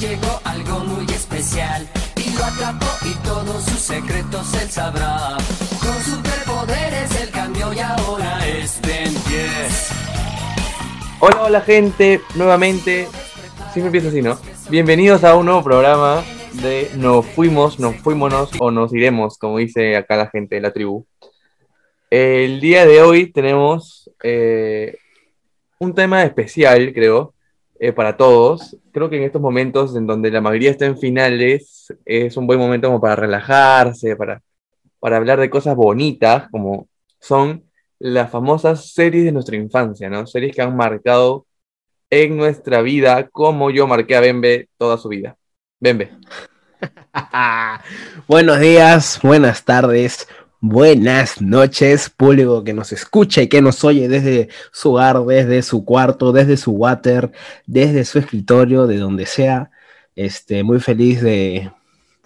llegó algo muy especial y lo atrapó y todos sus secretos él sabrá. Con superpoderes él cambió y ahora es Ben 10. Hola, hola gente, nuevamente, siempre empiezo así, ¿no? Bienvenidos a un nuevo programa de Nos fuimos, nos fuímonos o nos iremos, como dice acá la gente de la tribu. El día de hoy tenemos eh, un tema especial, creo, eh, para todos. Creo que en estos momentos en donde la mayoría está en finales, es un buen momento como para relajarse, para, para hablar de cosas bonitas, como son las famosas series de nuestra infancia, ¿no? Series que han marcado en nuestra vida como yo marqué a Bembe toda su vida. Bembe. Buenos días, buenas tardes, buenas noches, público que nos escucha y que nos oye desde su hogar, desde su cuarto, desde su water, desde su escritorio, de donde sea. Este, muy feliz de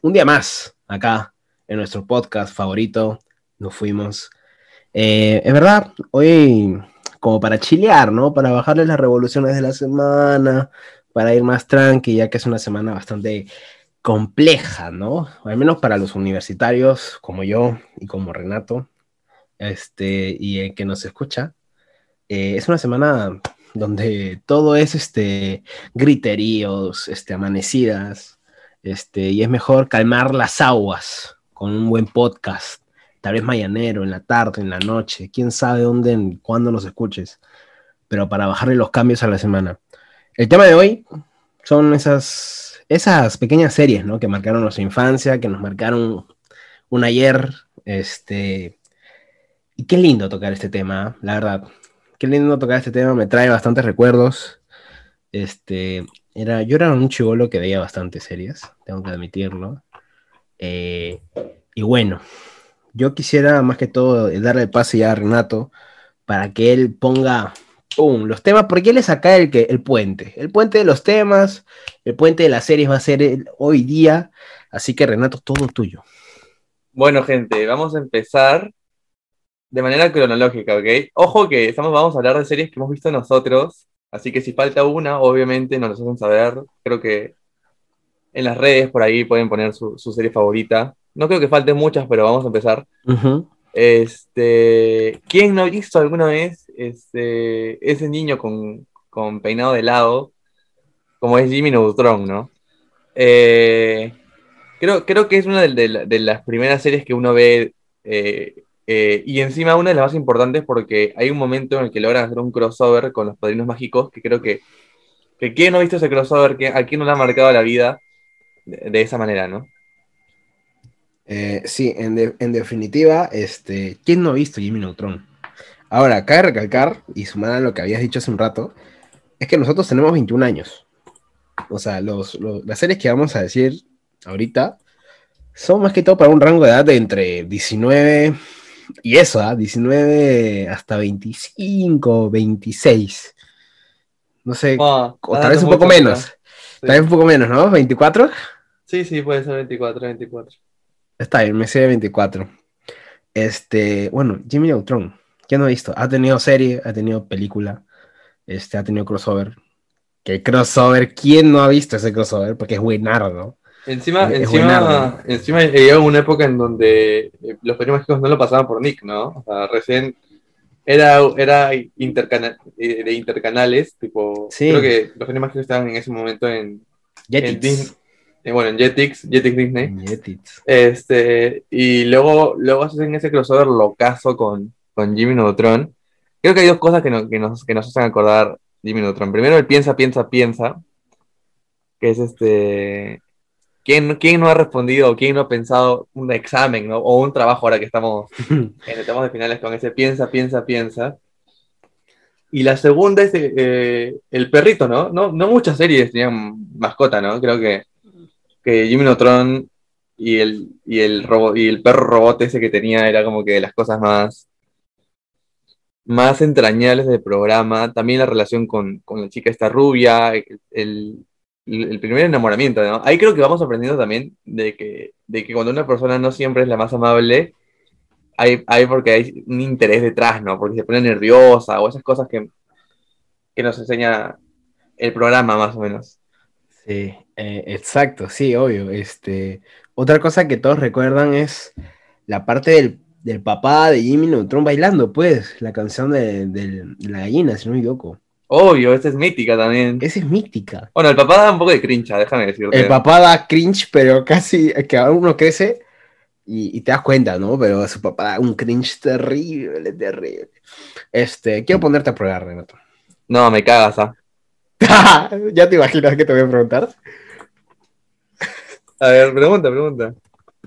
un día más acá en nuestro podcast favorito. Nos fuimos. Eh, es verdad, hoy como para chilear, ¿no? Para bajarle las revoluciones de la semana, para ir más tranqui, ya que es una semana bastante compleja, ¿no? al menos para los universitarios como yo y como Renato, este, y el que nos escucha. Eh, es una semana donde todo es este, griteríos, este, amanecidas, este, y es mejor calmar las aguas con un buen podcast, tal vez mañanero, en la tarde, en la noche, quién sabe dónde, cuándo nos escuches, pero para bajarle los cambios a la semana. El tema de hoy son esas esas pequeñas series, ¿no? Que marcaron nuestra infancia, que nos marcaron un ayer, este... Y qué lindo tocar este tema, la verdad. Qué lindo tocar este tema, me trae bastantes recuerdos. Este, era, yo era un chivolo que veía bastantes series, tengo que admitirlo. Eh, y bueno, yo quisiera más que todo darle el pase ya a Renato para que él ponga los temas, porque él es acá el, que, el puente, el puente de los temas, el puente de las series va a ser hoy día, así que Renato, todo tuyo. Bueno, gente, vamos a empezar de manera cronológica, ¿ok? Ojo que estamos, vamos a hablar de series que hemos visto nosotros, así que si falta una, obviamente nos lo hacen saber, creo que en las redes por ahí pueden poner su, serie favorita. No creo que falten muchas, pero vamos a empezar. Este, ¿quién no ha visto alguna vez este, ese niño con, peinado de lado, como es Jimmy Neutron, ¿no? Eh, creo, creo que es una de, las primeras series que uno ve eh, eh, y encima una de las más importantes porque hay un momento en el que logran hacer un crossover con los padrinos mágicos que creo que, que quien no ha visto ese crossover, a quién no le ha marcado la vida de, esa manera, ¿no? sí, en, en, definitiva, este, ¿quién no ha visto Jimmy Neutron? Ahora, cabe recalcar, y sumar a lo que habías dicho hace un rato, es que nosotros tenemos 21 años. O sea, los, las series que vamos a decir ahorita son más que todo para un rango de edad de entre 19 y eso, 19 ¿ah? hasta 25, 26. No sé, o tal vez un poco menos. Tal vez un poco menos, ¿no? ¿24? Sí, sí, puede ser 24, 24. Está bien, me sé 24. Este, bueno, Jimmy Neutron ¿Quién no ha visto? Ha tenido serie, ha tenido película, este, ha tenido crossover. ¿Qué crossover? ¿Quién no ha visto ese crossover? Porque es buenardo. Encima, encima, encima llegó una época en donde eh, los premios mágicos no lo pasaban por Nick, ¿no? O sea, recién era, era eh, de intercanales, tipo, creo que los premios mágicos estaban en ese momento en, Jetix. Eh, bueno, en Jetix, Jetix Disney. Jetix. Este, y luego, luego hacen ese crossover locazo con, con Jimmy Neutron, creo que hay dos cosas que, nos, que nos hacen acordar Jimmy Neutron. Primero, el piensa, piensa, piensa, que es este. ¿Quién, ¿Quién no ha respondido o quién no ha pensado un examen o un trabajo ahora que estamos en el tema de finales con ese piensa, piensa, piensa? Y la segunda es eh, el perrito, ¿no? ¿no? No muchas series tenían mascota, ¿no? Creo que, que Jimmy Neutron y el, y, el y el perro robot ese que tenía era como que de las cosas más, más entrañables del programa, también la relación con, la chica esta rubia, el, primer enamoramiento, ¿no? Ahí creo que vamos aprendiendo también de que, de que cuando una persona no siempre es la más amable, hay, hay porque hay un interés detrás, ¿no? Porque se pone nerviosa o esas cosas que, que nos enseña el programa más o menos. Sí, eh, exacto, sí, obvio. Este, otra cosa que todos recuerdan es la parte del, papá de Jimmy Neutron bailando, pues, la canción de, la gallina, si no me equivoco. Obvio, esa es mítica también. Esa es mítica. Bueno, el papá da un poco de cringe, déjame decirte. El papá da cringe, pero casi que uno crece y, te das cuenta, ¿no? Pero su papá da un cringe terrible, terrible. Este, quiero ponerte a prueba, Renato. No, me cagas, ¿ah? ya te imaginas que te voy a preguntar. A ver, pregunta, pregunta.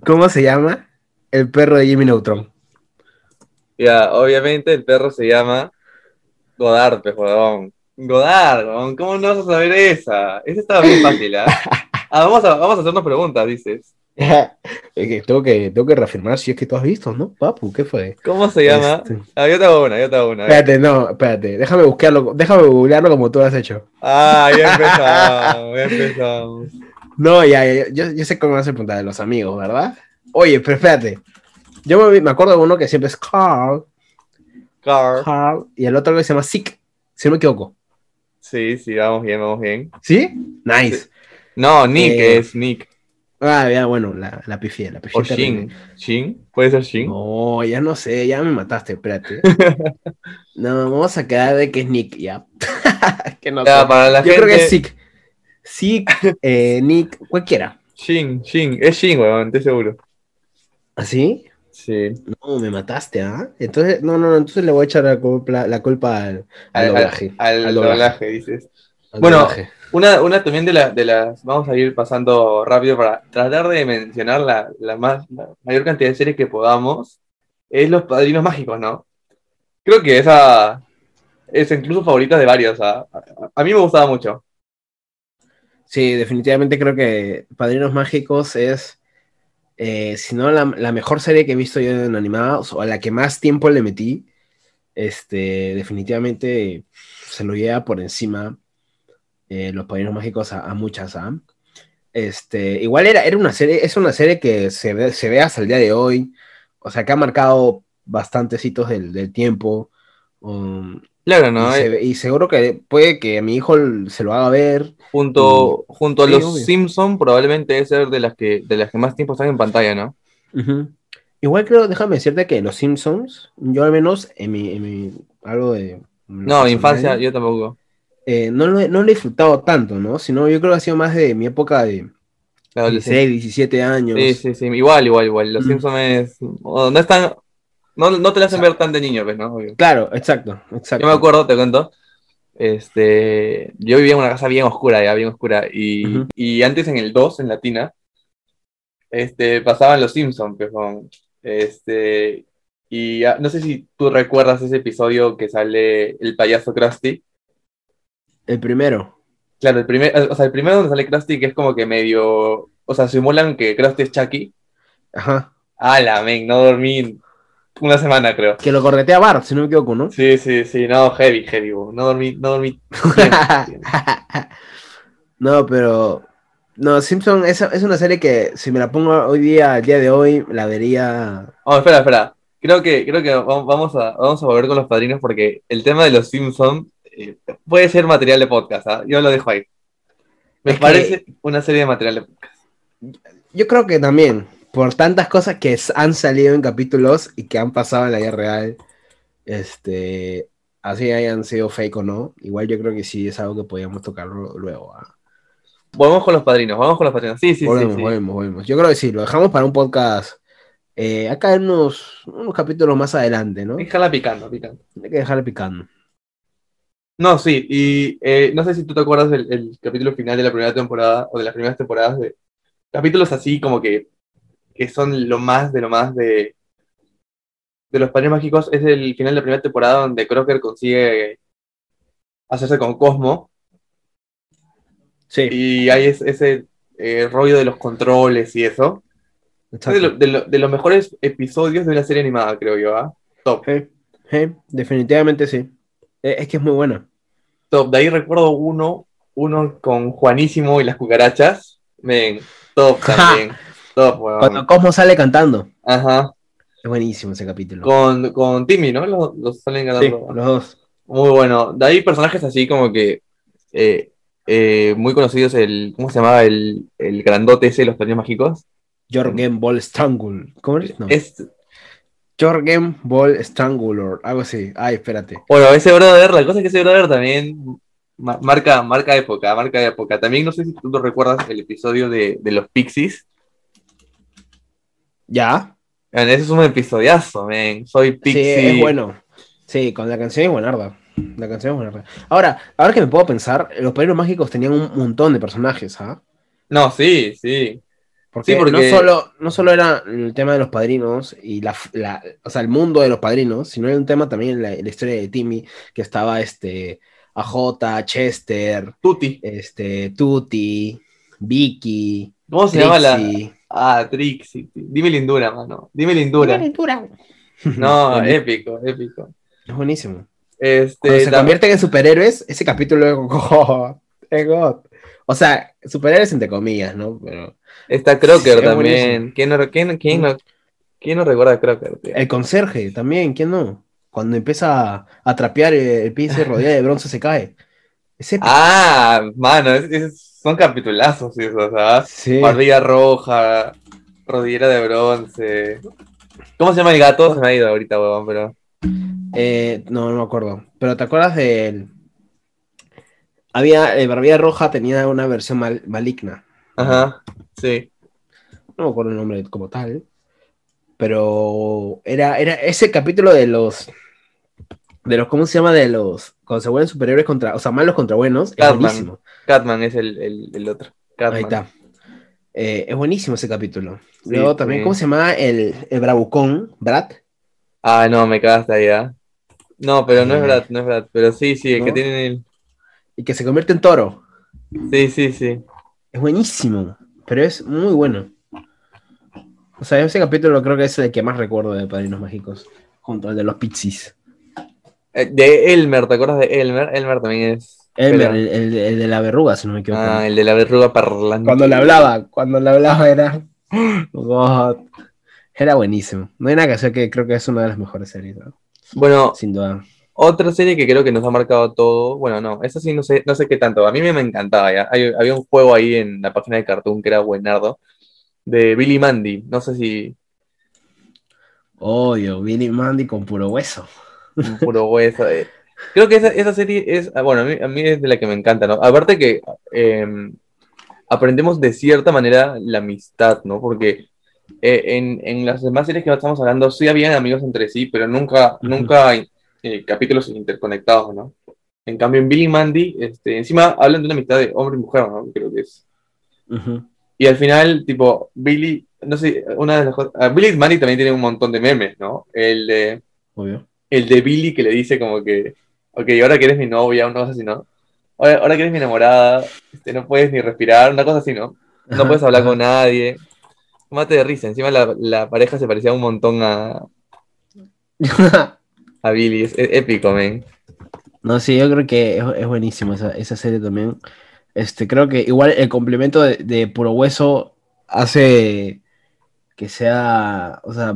¿Cómo se llama el perro de Jimmy Neutron? Ya, obviamente el perro se llama Godard, pejodón. Godard, ¿cómo no vas a saber esa? Esa estaba muy fácil, ¿ah? ah vamos, a, vamos a hacernos preguntas, dices. tengo, que, tengo que reafirmar si es que tú has visto, ¿no? Papu, ¿qué fue? ¿Cómo se llama? Este... Ah, yo te hago una, yo te hago una. Espérate, no, espérate. Déjame buscarlo, déjame googlearlo como tú lo has hecho. Ah, ya empezamos, ya empezamos. No, ya, yo, yo, sé cómo vas a preguntar de los amigos, ¿verdad? Oye, pero espérate. Yo me, me acuerdo de uno que siempre es Carl. Carl. Carl. Y el otro que se llama Sick, si no me equivoco. Sí, sí, vamos bien, vamos bien. ¿Sí? Nice. No, Nick eh, es Nick. Ah, ya, bueno, la, la pifié, la pifié. O Shin. ¿Shin? ¿Puede ser Shin? No, ya no sé, ya me mataste, espérate. no, vamos a quedar de que es Nick, ya. que no ya, para la Yo creo que es Sick. Sick, eh, Nick, cualquiera. Shin, Shin, es Shin, weón, estoy seguro. ¿Así? Sí. No, me mataste, ¿ah? Entonces, no, no, entonces le voy a echar la culpa, la culpa al, al, doblaje. Al, doblaje, dices. bueno, una, una también de, la, de las, vamos a ir pasando rápido para tratar de mencionar la, la, más, mayor cantidad de series que podamos, es Los Padrinos Mágicos, ¿no? Creo que esa es incluso favorita de varios, a, a, mí me gustaba mucho. Sí, definitivamente creo que Padrinos Mágicos es, eh, si no la, mejor serie que he visto yo en animados, o la que más tiempo le metí, este, definitivamente se lo lleva por encima eh, Los Padrinos Mágicos a, muchas, ¿ah? Este, igual era, era una serie, es una serie que se ve, se ve hasta el día de hoy, o sea, que ha marcado bastantes hitos del, tiempo. Um, claro, ¿no? Y, seguro que puede que a mi hijo se lo haga ver. Junto, junto a los Simpsons, probablemente es ser de las que, de las que más tiempo están en pantalla, ¿no? Igual creo, déjame decirte que los Simpsons, yo al menos en mi, en mi algo de. No, infancia, yo tampoco. Eh, no, lo, he disfrutado tanto, ¿no? Sino yo creo que ha sido más de mi época de 16, 17 años. Sí, sí, sí, igual, igual, igual. Los Simpsons es, no están, no, no te lo hacen ver tan de niño, pues, ¿no? Claro, exacto, exacto. Yo me acuerdo, te cuento, este, yo vivía en una casa bien oscura, ya, bien oscura, y, y antes en el 2, en Latina, este, pasaban los Simpsons, pues, este, y no sé si tú recuerdas ese episodio que sale el payaso Krusty, el primero. Claro, el, primer, o sea, el primero donde sale Krusty, que es como que medio. O sea, simulan que Krusty es Chucky. Ajá. la men, no dormí una semana, creo. Que lo corretea Bart, si no me equivoco, ¿no? Sí, sí, sí, no, heavy, heavy, no dormí, no dormí. no, pero. No, Simpson es, es, una serie que si me la pongo hoy día, al día de hoy, la vería. Oh, espera, espera. Creo que, creo que vamos a, vamos a volver con los padrinos porque el tema de los Simpsons eh, puede ser material de podcast, ¿ah? yo lo dejo ahí. Me parece una serie de material de podcast. Yo creo que también, por tantas cosas que han salido en capítulos y que han pasado en la vida real, este, así hayan sido fake o no, igual yo creo que sí es algo que podríamos tocarlo luego. ¿ah? Vamos con los padrinos, vamos con los padrinos. Sí, sí, volvemos, sí, volvemos, volvemos. Yo creo que sí, lo dejamos para un podcast. Eh, acá en unos, unos capítulos más adelante, ¿no? Déjala picando, picando. Hay que dejarla picando. No, sí, y eh, no sé si tú te acuerdas del capítulo final de la primera temporada o de las primeras temporadas de capítulos así como que, que son lo más de lo más de, de los padres mágicos. Es el final de la primera temporada donde Crocker consigue hacerse con Cosmo. Sí. Y hay ese, eh, rollo de los controles y eso. Es de, los mejores episodios de una serie animada, creo yo, ¿ah? Top. definitivamente sí. Eh, es que es muy buena. Top, de ahí recuerdo uno, uno con Juanísimo y las cucarachas. Ven, top también. Top, Cuando Cosmo sale cantando. Ajá. Es buenísimo ese capítulo. Con, con Timmy, ¿no? Los, salen cantando. los dos. Muy bueno. De ahí personajes así como que. Eh, eh, muy conocido es el, ¿cómo se llamaba? El, el grandote ese de los padrinos mágicos. Jorgen Ball Strangle. ¿Cómo es? No. Es, Jorgen Ball Strangulor, algo así. Ay, espérate. Bueno, ese brother, la cosa es que ese brother también marca, marca época, marca época. También no sé si tú recuerdas el episodio de, de los Pixies. ¿Ya? ese es un episodiazo, men. Soy Pixie. Sí, es bueno. Sí, con la canción es buenarda. La canción es buenarda. Ahora, ahora que me puedo pensar, los padrinos mágicos tenían un montón de personajes, ¿ah? No, sí, sí. Porque, sí, porque... No, solo, no solo era el tema de los padrinos y la, o sea, el mundo de los padrinos, sino era un tema también la, la historia de Timmy, que estaba este AJ, Chester, Tutti, este, Tutti, Vicky. ¿Cómo se llama la? Ah, Trixie. Dime lindura, mano. Dime lindura. Dime lindura. No, épico, épico. Es buenísimo. Este, Cuando se convierten en superhéroes, ese capítulo es God. O sea, superhéroes entre comillas, ¿no? Pero Está Crocker también. ¿Quién no, quién, quién, no, quién no recuerda a Crocker? El conserje también, ¿quién no? Cuando empieza a trapear el piso y rodilla de bronce se cae. ah, mano, son capitulazos esos, ¿sabes? Sí. Rodilla roja, rodillera de bronce. ¿Cómo se llama el gato? Se me ha ido ahorita, huevón, pero. Eh, no, no me acuerdo. Pero ¿te acuerdas de Había, el Barbilla Roja tenía una versión maligna. Ajá, sí. No me acuerdo el nombre como tal. Pero era, era ese capítulo de los. De los, ¿cómo se llama? De los. Cuando se vuelven superiores contra. O sea, malos contra buenos. Catman. Es buenísimo. Catman es el, el, otro. Ahí está. Eh, es buenísimo ese capítulo. Luego también, ¿cómo se llama? El, el Bravucón, Brad. Ah, no, me cagaste ahí, ¿ah? No, pero no es Brad, no es Brad. Pero sí, sí, el que tiene el. Y que se convierte en toro. Sí, sí, sí. Es buenísimo, pero es muy bueno. O sea, ese capítulo creo que es el que más recuerdo de Padrinos Mágicos, junto al de los Pixies. Eh, de Elmer, ¿te acuerdas de Elmer? Elmer también es. Elmer, el, de la verruga, si no me equivoco. Ah, el de la verruga parlante. Cuando le hablaba, cuando le hablaba era. Era buenísimo. No hay nada que hacer que creo que es una de las mejores series. Bueno, sin duda. Otra serie que creo que nos ha marcado todo, bueno, no, esa sí no sé, no sé qué tanto, a mí me, encantaba, ¿ya? había un juego ahí en la página de Cartoon que era buenardo, de Billy Mandy, no sé si... Obvio, Billy Mandy con puro hueso. Puro hueso. Eh. Creo que esa, serie es, ah, bueno, a mí, es de la que me encanta, ¿no? Aparte que em, aprendemos de cierta manera la amistad, ¿no? Porque eh, en, en, las demás series que estamos hablando sí habían amigos entre sí, pero nunca, nunca eh, capítulos interconectados, ¿no? En cambio, en Billy Mandy, este, encima hablan de una amistad de hombre y mujer, ¿no? Creo que es. Y al final, tipo, Billy, no sé, una de las cosas. Ah, Billy Mandy también tiene un montón de memes, ¿no? El de. Obvio. El de Billy que le dice como que, ok, ahora que eres mi novia, una cosa así, ¿no? Ahora, que eres mi enamorada, este, no puedes ni respirar, una cosa así, ¿no? No puedes hablar con nadie. Mate de risa, encima la, la pareja se parecía un montón a. a Billy. Es, épico, men. No, sí, yo creo que es, buenísimo esa, serie también. Este, creo que igual el complemento de, Puro Hueso hace que sea, o sea,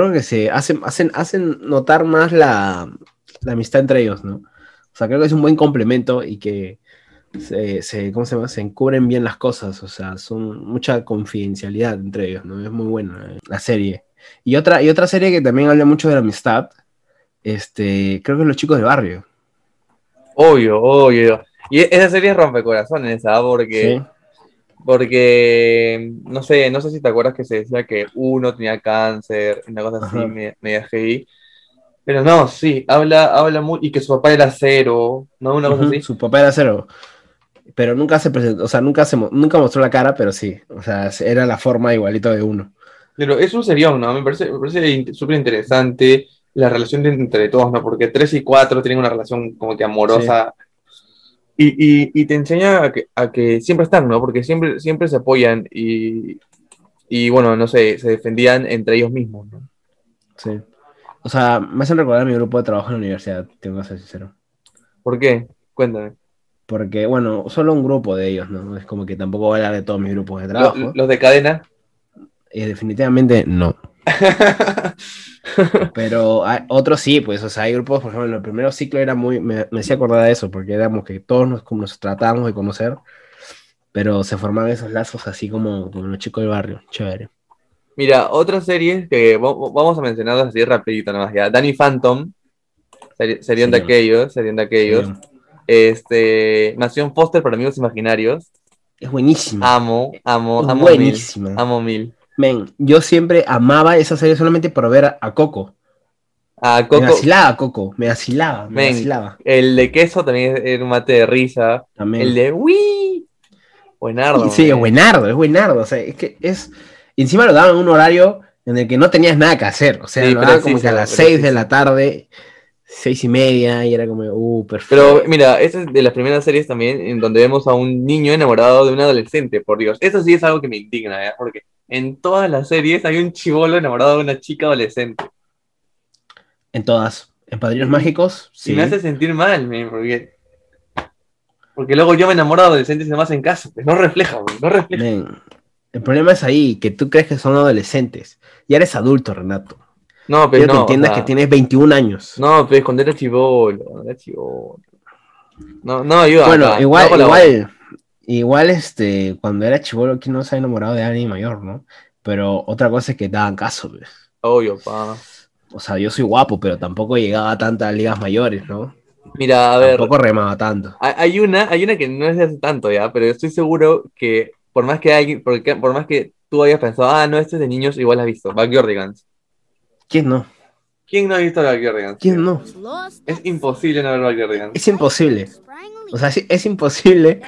creo que se hacen, hacen, hacen notar más la, amistad entre ellos, ¿no? O sea, creo que es un buen complemento y que se, ¿cómo se llama? Se encubren bien las cosas, o sea, son mucha confidencialidad entre ellos, ¿no? Es muy buena eh, la serie. Y otra, y otra serie que también habla mucho de la amistad este, creo que los chicos del barrio. Obvio, obvio. Y esa serie es rompecorazones, ¿sabes? Porque, porque, no sé, no sé si te acuerdas que se decía que uno tenía cáncer, una cosa así, media, GI. Pero no, sí, habla, habla muy, y que su papá era cero, ¿no? Una cosa así. Su papá era cero. Pero nunca se presentó, o sea, nunca, se, nunca mostró la cara, pero sí. O sea, era la forma igualito de uno. Pero es un serión, ¿no? Me parece, me parece súper interesante la relación entre todos, ¿no? Porque 3 y 4 tienen una relación como que amorosa. Y, te enseña a que, a que, siempre están, ¿no? Porque siempre, siempre se apoyan y, y, bueno, no sé, se defendían entre ellos mismos, ¿no? Sí. O sea, me hacen recordar mi grupo de trabajo en la universidad, tengo que ser sincero. ¿Por qué? Cuéntame. Porque, bueno, solo un grupo de ellos, ¿no? Es como que tampoco voy a hablar de todos mis grupos de trabajo. ¿Los, de cadena? Eh, definitivamente no. Pero otros sí, pues, o sea, hay grupos, por ejemplo, en el primer ciclo era muy, me, me hacía acordar de eso, porque éramos que todos nos, nos tratábamos de conocer, pero se formaban esos lazos así como con los chicos del barrio, chévere. Mira, otra serie que vamos a mencionar así rapidito nomás ya. Danny Phantom, serían de aquellos, serían de aquellos. Este, Nación Foster para amigos imaginarios. Es buenísima. Amo, amo, amo buenísima. Mil, amo mil. Men, yo siempre amaba esa serie solamente por ver a, Coco. A Coco. Me vacilaba Coco, me vacilaba, me vacilaba. El de queso también es un mate de risa. También. El de ¡Wii! Buenardo. Sí, es buenardo, es buenardo. O sea, es que es. Encima lo daban en un horario en el que no tenías nada que hacer. O sea, lo daban como que a las 6 de la tarde seis y media y era como, uh, perfecto. Pero mira, esa es de las primeras series también en donde vemos a un niño enamorado de un adolescente, por Dios. Eso sí es algo que me indigna, ¿eh? porque en todas las series hay un chivolo enamorado de una chica adolescente. En todas. En Padrinos Mágicos, sí. Y me hace sentir mal, porque, porque luego yo me enamoro de adolescentes y no más en casa. Pues no refleja, no refleja. el problema es ahí, que tú crees que son adolescentes. Ya eres adulto, Renato. No, pero no. que entiendas que tienes 21 años. No, pero cuando chivolo, era chivolo. No, no ayuda. Bueno, igual, igual, igual, este, cuando era chivolo, ¿quién no se ha enamorado de alguien mayor, no? Pero otra cosa es que daban caso, ¿ves? Obvio, pa. O sea, yo soy guapo, pero tampoco llegaba a tantas ligas mayores, ¿no? Mira, a ver. Tampoco remaba tanto. Hay una, hay una que no es de hace tanto ya, pero estoy seguro que por más que alguien, por, por más que tú hayas pensado, ah, no, este es de niños, igual has visto, Backyardigans. ¿Quién no? ¿Quién no ha visto Backyardigans? ¿Quién no? Es imposible no ver Backyardigans. Es imposible. O sea, es imposible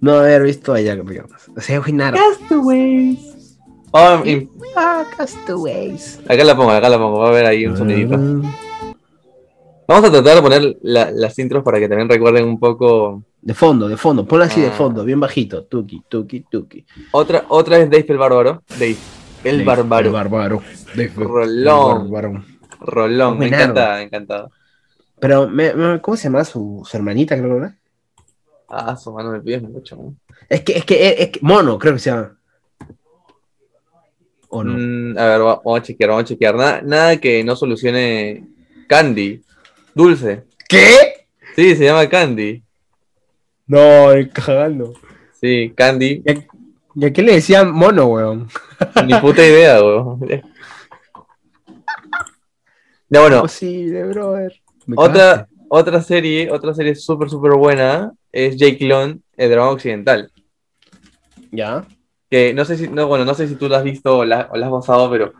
no haber visto a Backyardigans. O sea, nada. Castaways. Oh, ah, Castaways. Acá la pongo, acá la pongo. Va a haber ahí un sonidito. Vamos a tratar de poner las intros para que también recuerden un poco. De fondo, de fondo. Ponla así de ah. fondo, bien bajito. Tuki, tuki, tuki. Otra, otra es Dave el Bárbaro. Dave. El Bárbaro. El Bárbaro. Rolón. Rolón, me encanta, me encanta. Pero, ¿cómo se llama su, hermanita, creo, ¿verdad? Ah, su mano me pides mucho. Es que, es que, es que, Mono, creo que se llama. ¿O no? Mm, a ver, vamos a chequear, vamos a chequear. Nada, nada que no solucione Candy. Dulce. ¿Qué? Sí, se llama Candy. No, cagando. Sí, Candy. ¿Y a qué le decían mono, weón? Ni puta idea, weón. Ya bueno. Imposible, brother. otra, otra serie, otra serie súper, súper buena es Jake Long, el drama occidental. Ya. Que no sé si, no, bueno, no sé si tú lo has visto o la, has basado, pero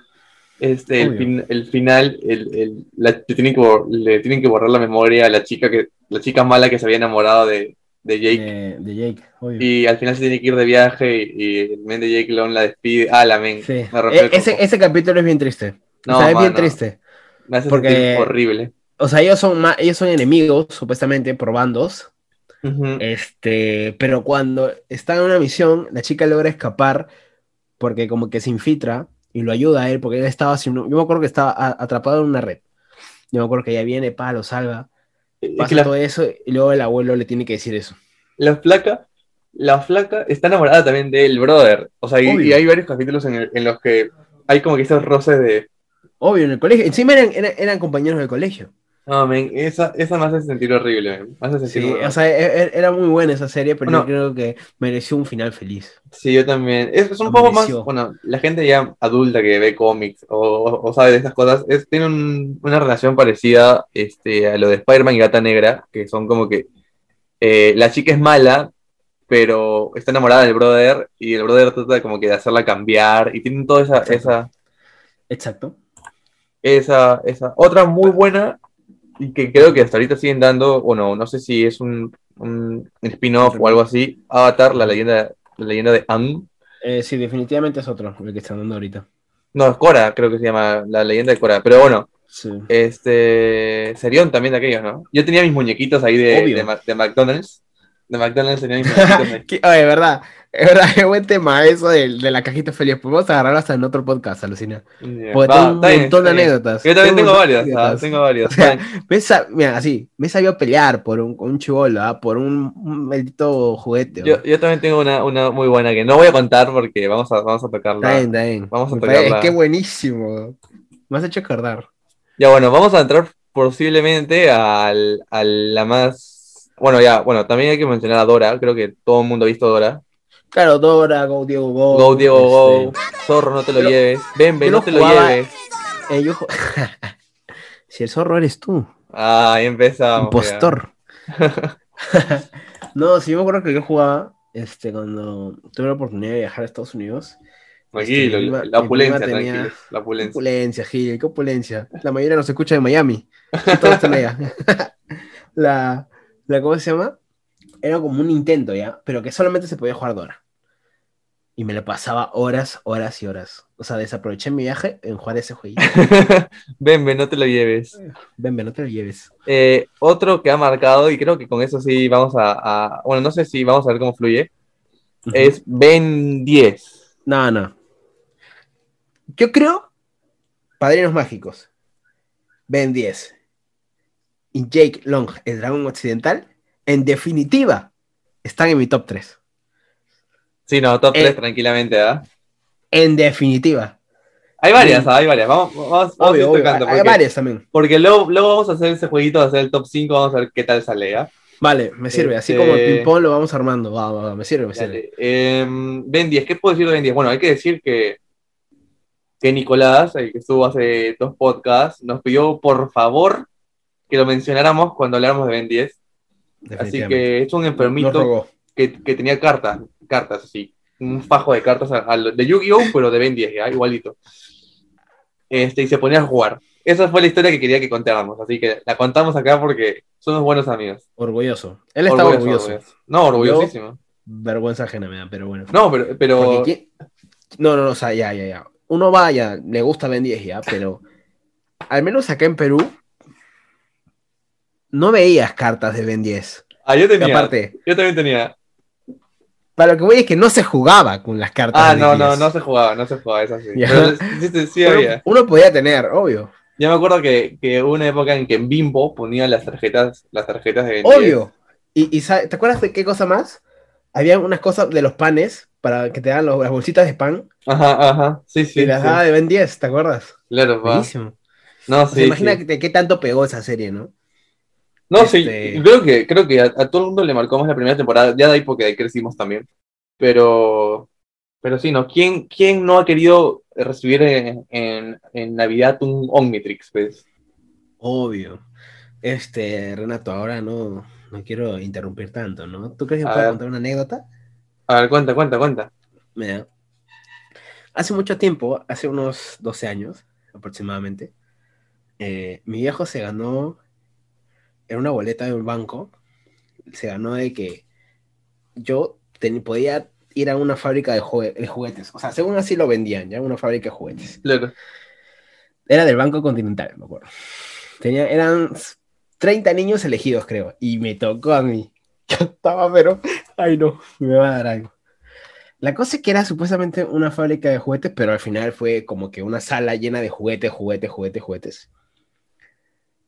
este, el, el, final, el, el, le, tienen que, le tienen que borrar la memoria a la chica que, la chica mala que se había enamorado de, de Jake. De, Jake, Y al final se tiene que ir de viaje y, el men de Jake Long la despide. Ah, la men. Sí. E, ese, ese, capítulo es bien triste. No, o sea, es bien triste. Me hace porque, horrible. O sea, ellos son, ellos son enemigos, supuestamente, por bandos. Este, pero cuando está en una misión, la chica logra escapar porque como que se infiltra y lo ayuda a él porque él estaba haciendo, yo me acuerdo que estaba atrapado en una red. Yo me acuerdo que ella viene, pa, lo salva pasa todo eso y luego el abuelo le tiene que decir eso. La flaca, la flaca está enamorada también del brother. O sea, y, hay varios capítulos en, en, los que hay como que esos roces de. Obvio, en el colegio. Encima eran, eran compañeros del colegio. No, men, esa, esa me hace sentir horrible, Me hace sentir sí, o sea, e, e, era muy buena esa serie, pero yo creo que mereció un final feliz. Sí, yo también. Es, un poco más, bueno, la gente ya adulta que ve cómics o, o sabe de estas cosas, es, tiene una relación parecida este, a lo de Spider-Man y Gata Negra, que son como que eh, la chica es mala, pero está enamorada del brother y el brother trata como que de hacerla cambiar y tienen toda esa... Exacto. Esa, Exacto. Esa, esa. Otra muy buena y que creo que hasta ahorita siguen dando, bueno, no sé si es un, un spin-off o algo así, Avatar, la leyenda, la leyenda de Ang. Eh, sí, definitivamente es otro, el que están dando ahorita. No, es Cora, creo que se llama la leyenda de Cora, pero bueno, sí. este, Serión también de aquellos, ¿no? Yo tenía mis muñequitos ahí de, de, de McDonald's, de McDonald's tenía mis muñequitos. Oye, verdad, es verdad, qué buen tema eso de, de la cajita feliz. Podemos agarrarlo hasta en otro podcast, alucina. Porque tengo un montón de anécdotas. Yo también tengo, varias, ah, tengo varias. mira, así, me sabía pelear por un, un chivolo, ¿ah? por un, maldito juguete. Yo, yo, también tengo una, una, muy buena que no voy a contar porque vamos a, vamos a tocarla. Está bien, está bien. Vamos a tocarla. Es que buenísimo. Me has hecho acordar. Ya bueno, vamos a entrar posiblemente al, a la más. Bueno, ya, bueno, también hay que mencionar a Dora. Creo que todo el mundo ha visto Dora. Claro, Dora, Go Diego Go. Go Diego Go. Este, Zorro, no te lo lleves. Ven, ven, no te lo lleves. Eh, si el zorro eres tú. Ah, ahí empezamos. Impostor. no, sí, me acuerdo que yo jugaba este, cuando tuve la oportunidad de viajar a Estados Unidos. Tranquilo, este, la opulencia, tranquilo, la opulencia. Opulencia, Gil, qué opulencia. La mayoría nos escucha de Miami. Todos allá. la, la, ¿cómo se llama? Era como un intento ya, pero que solamente se podía jugar Dora. Y me lo pasaba horas, horas y horas. O sea, desaproveché mi viaje en jugar ese jueguito. ven, ven, no te lo lleves. Ven, ven, no te lo lleves. Eh, otro que ha marcado, y creo que con eso sí vamos a, bueno, no sé si vamos a ver cómo fluye, es Ben 10. No, no. Yo creo, Padrinos Mágicos, Ben 10 y Jake Long, el dragón occidental, en definitiva, están en mi top 3. Sí, no, top 3 eh, tranquilamente, ¿ah? En definitiva. Hay varias, hay varias. Vamos, vamos, a ir tocando. hay varias también. Porque luego, luego vamos a hacer ese jueguito, a hacer el top 5, vamos a ver qué tal sale, ¿ah? Vale, me sirve. Así como el este, ping-pong lo vamos armando. Va, va, me sirve, me sirve. Em, ben 10, ¿qué puedo decir de Ben 10? Bueno, hay que decir que, que Nicolás, el que estuvo hace dos podcasts, nos pidió por favor que lo mencionáramos cuando habláramos de Ben 10. Así que es un enfermito que, que, tenía cartas, cartas así, un fajo de cartas de Yu-Gi-Oh, pero de Ben 10, ¿ya? igualito. Este, y se ponía a jugar. Esa fue la historia que quería que contáramos, así que la contamos acá porque somos buenos amigos. Orgulloso. Él está orgulloso. No, orgullosísimo. vergüenza ajena me da, pero bueno. No, pero... pero... No, no, no, o sea, ya, ya, ya. Uno vaya, le gusta Ben 10 ya, pero al menos acá en Perú no veías cartas de Ben 10. Ah, yo tenía. Aparte, yo también tenía. Para lo que voy es que no se jugaba con las cartas. Ah, no, no, no se jugaba, no se jugaba, es así. sí, sí, había. Uno podía tener, obvio. Yo me acuerdo que, que hubo una época en que en Bimbo ponían las tarjetas, las tarjetas de Ben Obvio. ¿Y, y te acuerdas de qué cosa más? Había unas cosas de los panes para que te dan las bolsitas de pan. Ajá, ajá. Sí, sí. Y las daba de Ben 10, ¿te acuerdas? Claro, va. Buenísimo. No, sí. imagínate qué tanto pegó esa serie, ¿no? No, sí, este, creo que, creo que a, todo el mundo le marcó más la primera temporada, ya de ahí porque de ahí crecimos también. Pero, pero sí, ¿no? ¿Quién, quién no ha querido recibir en, en, Navidad un Omnitrix, pues? Obvio. Este, Renato, ahora no, no quiero interrumpir tanto, ¿no? ¿Tú crees que puedo contar una anécdota? A ver, cuenta, cuenta, cuenta. Mira, hace mucho tiempo, hace unos 12 años aproximadamente, eh, mi viejo se ganó era una boleta de un banco, se ganó de que yo podía ir a una fábrica de, juguetes. O sea, según así lo vendían, ya una fábrica de juguetes. Claro. Era del Banco Continental, me acuerdo. Tenía, eran 30 niños elegidos, creo, y me tocó a mí. Yo estaba, pero, ay no, me va a dar algo. La cosa es que era supuestamente una fábrica de juguetes, pero al final fue como que una sala llena de juguetes, juguetes, juguetes, juguetes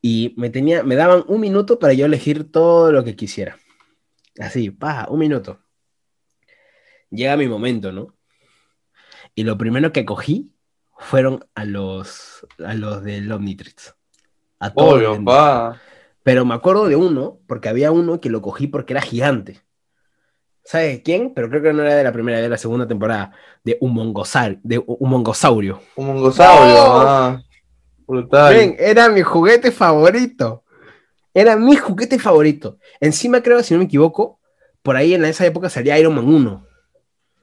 y me, tenía, me daban un minuto para yo elegir todo lo que quisiera. Así, pa, un minuto. Llega mi momento, ¿no? Y lo primero que cogí fueron a los, a los del Omnitrix. A todos. Pero me acuerdo de uno, porque había uno que lo cogí porque era gigante. ¿Sabes quién? Pero creo que no era de la primera, de la segunda temporada. De un mongosal, de un mongosaurio. Un mongosaurio, ah. Ven, era mi juguete favorito. Era mi juguete favorito. Encima, creo, si no me equivoco, por ahí en esa época salía Iron Man 1.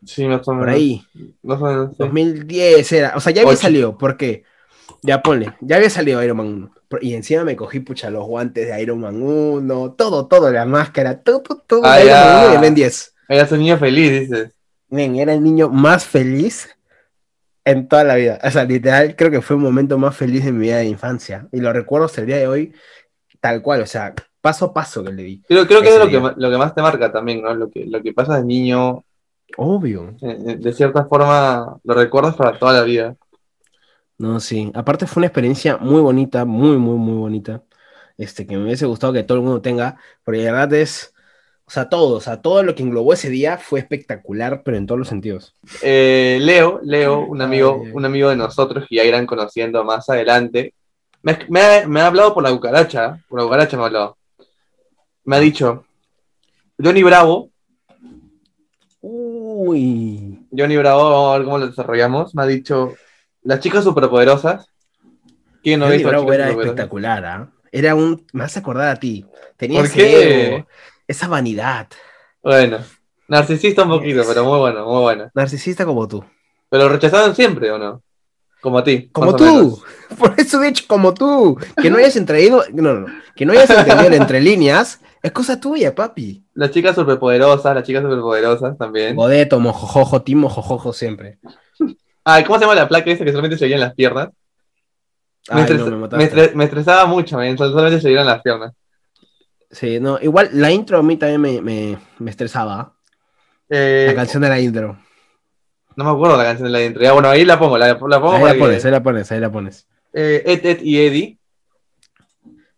Sí, más o menos. Por ahí. 2010 era. O sea, ya había salido, porque. Ya ponle, ya había salido Iron Man 1. Y encima me cogí, pucha, los guantes de Iron Man 1, todo, todo, la máscara, todo, todo, ah, Iron Man 1 y Ben 10. Eras un niño feliz, dices. Ven, era el niño más feliz en toda la vida. O sea, literal, creo que fue un momento más feliz de mi vida de infancia. Y lo recuerdo hasta el día de hoy tal cual, o sea, paso a paso que le di. Creo, creo que es lo que, lo que, más te marca también, ¿no? Lo que, lo que pasa de niño. Obvio. Eh, eh, de cierta forma, lo recuerdas para toda la vida. No, sí. Aparte fue una experiencia muy bonita, muy, muy, muy bonita. Este, que me hubiese gustado que todo el mundo tenga, porque la verdad es o sea, todo, o sea, todo lo que englobó ese día fue espectacular, pero en todos los sentidos. Eh, Leo, Leo, un amigo, un amigo de nosotros que ya irán conociendo más adelante, Me, ha, hablado por la cucaracha, por la cucaracha me ha hablado. Me ha dicho, Johnny Bravo. Uy. Johnny Bravo, vamos a ver cómo lo desarrollamos. Me ha dicho, las chicas superpoderosas. ¿Quién no Johnny Bravo era espectacular, ¿ah? Era un. Me hace acordar a ti. Tenía esa vanidad. Bueno, narcisista un poquito, pero muy bueno, muy bueno. Narcisista como tú. Pero rechazaron siempre, ¿o no? Como a ti. Como tú. Por eso he dicho como tú. Que no hayas entendido. No, no, no. Que no hayas entendido entre líneas. Es cosa tuya, papi. Las chicas superpoderosas, las chicas superpoderosas también. Bodeto, mojojojo, timo, mojojojo siempre. Ay, ¿cómo se llama la placa esa que solamente se veía en las piernas? Me, me, estresaba mucho, solamente se veían las piernas. Sí, no, igual la intro a mí también me, me estresaba. Eh, la canción de la intro. No me acuerdo la canción de la intro. Ya, bueno, ahí la pongo, la, pongo. Ahí la pones, ahí la pones, ahí la pones. Eh, Ed, Ed y Eddie.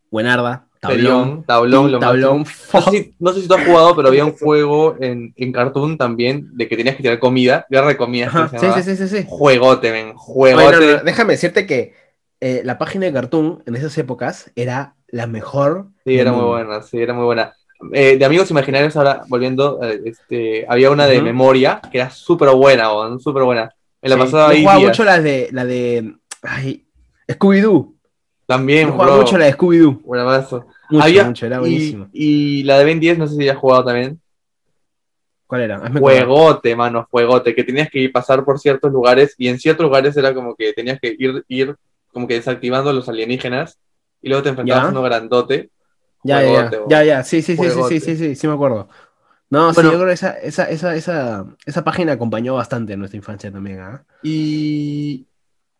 Buenarda. Tablón, tablón, lo tablón. No sé, si, no sé, si, tú has jugado, pero había un juego en, en, Cartoon también de que tenías que tirar comida, guerra de comida. sí, sí, sí, sí, sí, Juegote, men, juegote. déjame decirte que eh, la página de Cartoon en esas épocas era la mejor. Sí, era muy buena, sí, era muy buena. Eh, de amigos imaginarios, ahora volviendo, eh, este, había una de memoria que era súper buena, súper buena. Me la pasaba ahí. jugaba mucho la de, la de Scooby-Doo. También, Yo jugaba mucho la de Scooby-Doo. Buena paso. Mucho, había, mucho, era buenísimo. Y, la de Ben 10, no sé si ya has jugado también. ¿Cuál era? juegote, mano, juegote, que tenías que ir pasar por ciertos lugares y en ciertos lugares era como que tenías que ir, ir como que desactivando los alienígenas y luego te enfrentabas a uno grandote. Ya, ya, ya, ya, sí, sí, sí, sí, sí, sí, sí, me acuerdo. No, bueno, sí, yo creo que esa, esa, esa, esa, esa página acompañó bastante a nuestra infancia también. ¿eh? Y,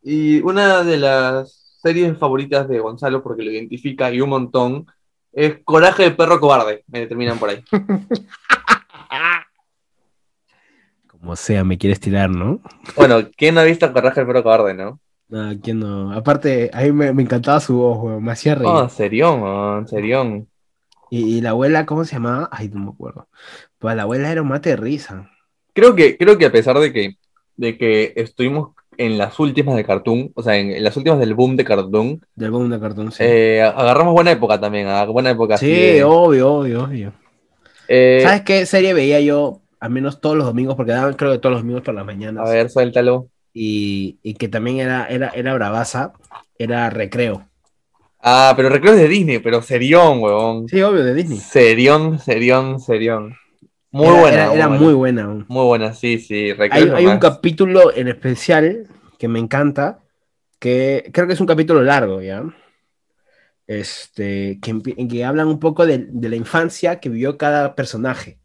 y una de las series favoritas de Gonzalo, porque lo identifica y un montón, es Coraje de Perro Cobarde. Me determinan por ahí. Como sea, me quieres tirar, ¿no? Bueno, ¿quién no ha visto Coraje de Perro Cobarde, no? No, ¿quién no? Aparte, a mí me, encantaba su voz, weón. Me hacía reír. Oh, serión, serión. Y, la abuela, ¿cómo se llamaba? Ay, no me acuerdo. Pues la abuela era un mate de risa. Creo que, creo que a pesar de que, de que estuvimos en las últimas de Cartoon, o sea, en, las últimas del boom de Cartoon. Del boom de Cartoon, sí. Eh, agarramos buena época también, a buena época. Sí, obvio, obvio, obvio. Eh, ¿Sabes qué serie veía yo, al menos todos los domingos, porque daban creo que todos los domingos por las mañanas? A ver, suéltalo y, que también era, era, era bravaza, era Recreo. Ah, pero Recreo es de Disney, pero serión, huevón. Sí, obvio, de Disney. Serión, serión, serión. Muy buena. Era, muy buena. Muy buena, sí, sí. Recreo hay, un capítulo en especial que me encanta, que creo que es un capítulo largo, ¿ya? Este, que, que hablan un poco de, la infancia que vivió cada personaje.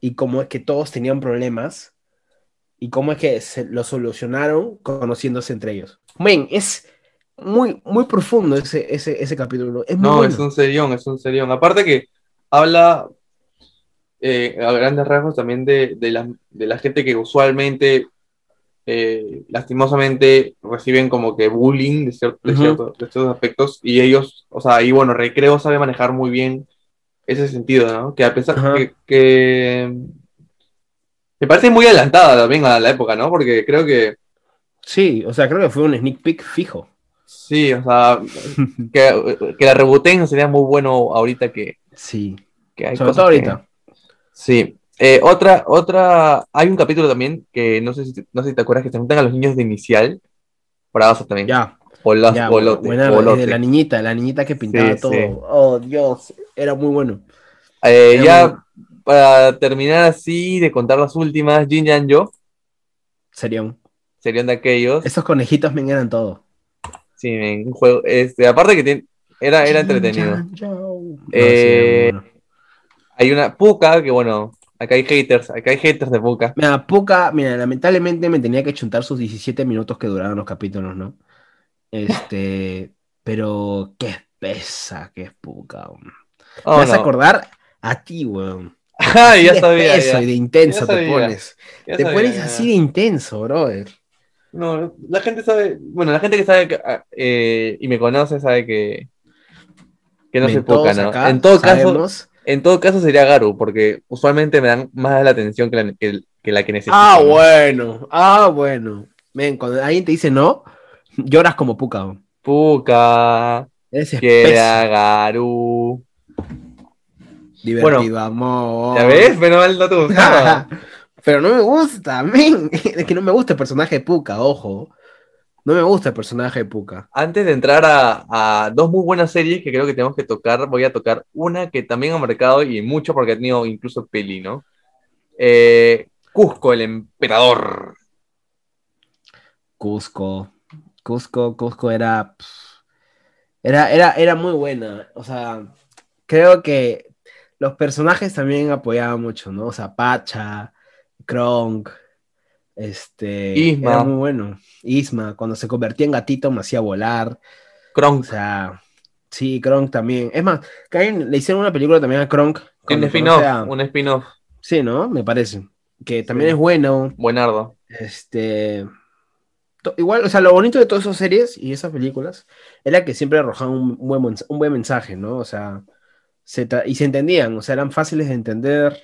Y cómo es que todos tenían problemas y cómo es que se lo solucionaron conociéndose entre ellos. Men, es muy, muy profundo ese, ese, ese capítulo. Es no, es un serión, es un serión. Aparte que habla eh, a grandes rasgos también de, de, la, de la gente que usualmente, eh, lastimosamente, reciben como que bullying de, de, ciertos aspectos y ellos, o sea, y bueno, Recreo sabe manejar muy bien ese sentido, ¿no? Que a pesar de que me parece muy adelantada también a la época, ¿no? Porque creo que. Sí, o sea, creo que fue un sneak peek fijo. Sí, o sea, que, que la rebooten sería muy bueno ahorita que. Sí. Que hay Sobre todo ahorita. Sí. Eh, otra, otra. Hay un capítulo también que no sé si, no sé si te acuerdas que se juntan a los niños de inicial. Por abajo también. Ya. O las ya, de la niñita, la niñita que pintaba todo. Oh, Dios, era muy bueno. Eh, ya para terminar así, de contar las últimas, Jin Yang Yo. Serían. Serían de aquellos. Esos conejitos me eran todo. Sí, un juego. Este, aparte que era, era entretenido. Eh, hay una Puka, que bueno, acá hay haters, acá hay haters de Puka. Mira, Puka, mira, lamentablemente me tenía que chuntar sus 17 minutos que duraban los capítulos, ¿no? Este, pero qué espesa que es Puka. Oh, me vas a acordar a ti, weón. Ah, ya sabía. Eso y de intenso te pones. te pones así de intenso, brother. No, la gente sabe, bueno, la gente que sabe ah, eh, y me conoce sabe que, que no se poca, ¿no? En todo caso, en todo caso sería Garu, porque usualmente me dan más la atención que la que, la que necesito. Ah, bueno, ah, bueno. Ven, cuando alguien te dice no, lloras como puca. Puka. Es Que Garu. Divertido amor. ¿Ya ves? Pero mal no te gustaba. Pero no me gusta, men. Es que no me gusta el personaje de Puka, ojo. No me gusta el personaje de Puka. Antes de entrar a, a, dos muy buenas series que creo que tenemos que tocar, voy a tocar una que también ha marcado y mucho porque ha tenido incluso peli, ¿no? Eh, Cusco, el emperador. Cusco. Cusco, Cusco era, era, era, era muy buena. O sea, creo que los personajes también apoyaban mucho, ¿no? O sea, Pacha, Kronk, este, Isma. era muy bueno. Isma, cuando se convertía en gatito me hacía volar. Kronk. O sea, sí, Kronk también. Es más, le hicieron una película también a Kronk. Un spin-off, un spin-off. Sí, ¿no? Me parece. Que también Sí. es bueno. Buenardo. Este. Igual, o sea, lo bonito de todas esas series y esas películas era que siempre arrojaban un buen, un buen mensaje, ¿no? O sea, se y se entendían, o sea, eran fáciles de entender.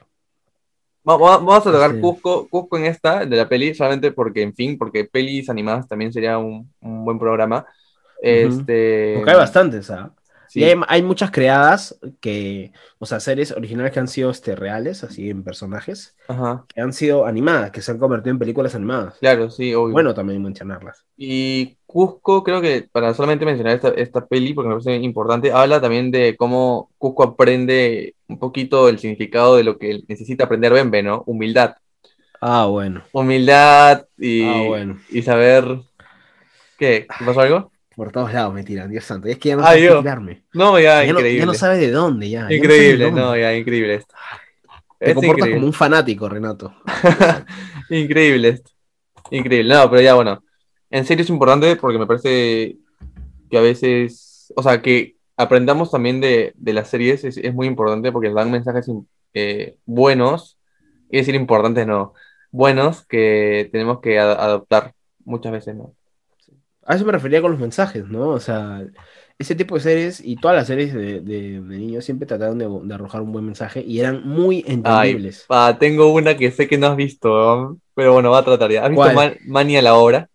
Va- va- Vamos a tocar Sí. Cusco, Cusco en esta, de la peli, solamente porque, en fin, porque pelis animadas también sería un, un buen programa. Este, Porque hay bastantes, ¿ah? Sí. Y hay, hay muchas creadas que, o sea, series originales que han sido este, reales, así en personajes, Ajá, que han sido animadas, que se han convertido en películas animadas. claro, sí, obvio. Bueno, también mencionarlas. Y Cusco, creo que para solamente mencionar esta, esta peli, porque me parece importante, habla también de cómo Cusco aprende un poquito el significado de lo que necesita aprender Bembe, ¿no? Humildad. Ah, bueno. Humildad y, Ah, bueno. y saber... ¿Qué? ¿Qué pasó algo? Por todos lados me tiran, Dios santo. Es que ya no Ay, sé tirarme. No, ya, Ya no, increíble. ya no sabes de dónde, ya. no increíble, dónde. no, ya, increíble esto. Te Es comportas increíble. como un fanático, Renato. Increíble esto. Increíble. No, pero ya bueno. En serio es importante porque me parece que a veces, o sea, que aprendamos también de, de las series es, es muy importante porque dan mensajes eh, buenos, y decir importantes no, buenos que tenemos que ad- adoptar muchas veces, ¿no? A eso me refería con los mensajes, ¿no? O sea, ese tipo de series y todas las series de, de- de niños siempre trataron de, de arrojar un buen mensaje y eran muy entendibles. Ah, tengo una que sé que no has visto, ¿no? pero bueno, va a tratar ya. ¿Has visto. Man- Mani a la obra?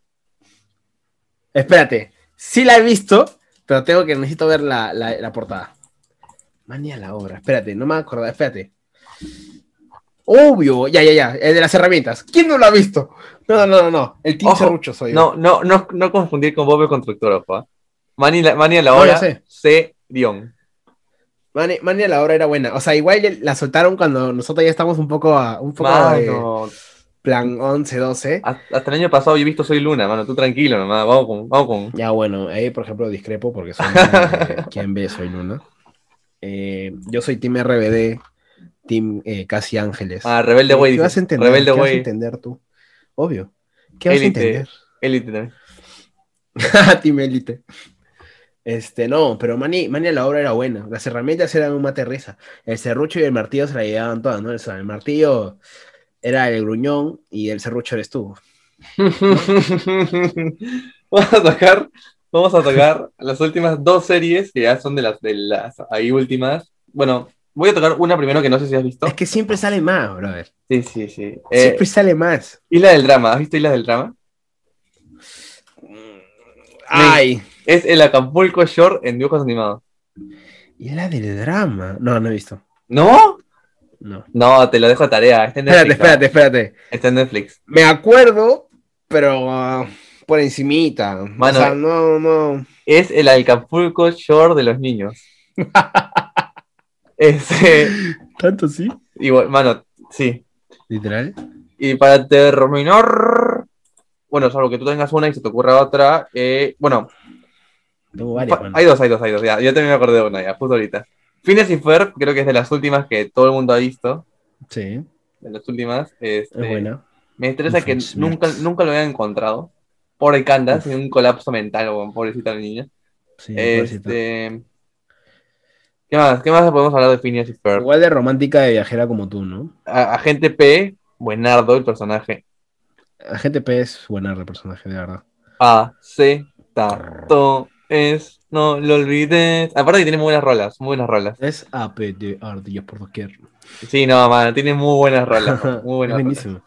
Espérate, sí la he visto, pero tengo que necesito ver la, la, la portada. Mania la obra, espérate, no me acuerdo, espérate. Obvio, ya, ya, ya, el de las herramientas. ¿Quién no lo ha visto? No, no, no, no, no. el Team Ojo, Serrucho soy yo. No, no, no, no confundir con Bob el Constructor, ojo. ¿ah? Mani, la- Mani a la No, ya sé. C. Dion. Mani, Mania la obra era buena. O sea, igual la soltaron cuando nosotros ya estamos un poco, a, un poco de plan 11, 12. hasta hasta el año pasado yo he visto Soy Luna, mano, tú tranquilo nomás, vamos con, vamos con. Ya, bueno, ahí por ejemplo discrepo porque soy eh, quien ve soy Luna. Eh, yo soy Team RBD, Team eh, Casi Ángeles. Ah, Rebelde ¿Qué Way. vas a entender? Rebelde ¿Qué vas a entender tú? Obvio. ¿Qué vas Élite. a entender? Elite también. Team Elite. Este, no, pero Mani, Mani a la obra era buena. Las herramientas eran un mate risa. El serrucho y el martillo se la llevaban todas, ¿no? O sea, el martillo era el gruñón y el serrucho eres tú. vamos a tocar, vamos a tocar las últimas dos series que ya son de las, de las ahí últimas. Bueno, voy a tocar una primero que no sé si has visto. Es que siempre sale más, brother. Sí, sí, sí. Eh, Siempre sale más. Isla del Drama, ¿has visto Isla del Drama? Ay. Es el Acapulco Short en dibujos animados. Y la del drama. No, no he visto. ¿No? No. No, te lo dejo a tarea. Está en Espérate, Netflix. espérate, espérate. Está en Netflix. Me acuerdo, pero ah, por encimita. Mano, o sea, no, no. Es el Acapulco Shore de los niños. Ese, ¿Tanto sí? igual, mano, sí. ¿Literal? Y para terminar, bueno, salvo que tú tengas una y se te ocurra otra, eh, bueno, Tengo varias, hay dos, hay dos, hay dos, ya, yo también me acordé de una ya, justo ahorita. Phineas y Ferb, creo que es de las últimas que todo el mundo ha visto, Sí, de las últimas. Este, es buena. Me estresa que nunca, nunca lo hayan encontrado. Pobre Candace, en un colapso mental, weón, pobrecita la niña. Sí, pobrecita. ¿Qué más? ¿Qué más podemos hablar de Phineas y Ferb? Igual de romántica de viajera como tú, ¿no? A- Agente P, buenardo el personaje. Agente P es buena el personaje, de verdad. A, C, tanto es, no lo olvides. Aparte que tiene muy buenas rolas, muy buenas rolas. Es AP de ardillas por doquier. Sí, no, mano, tiene muy buenas rolas, muy es buenas rolas. buenísimo.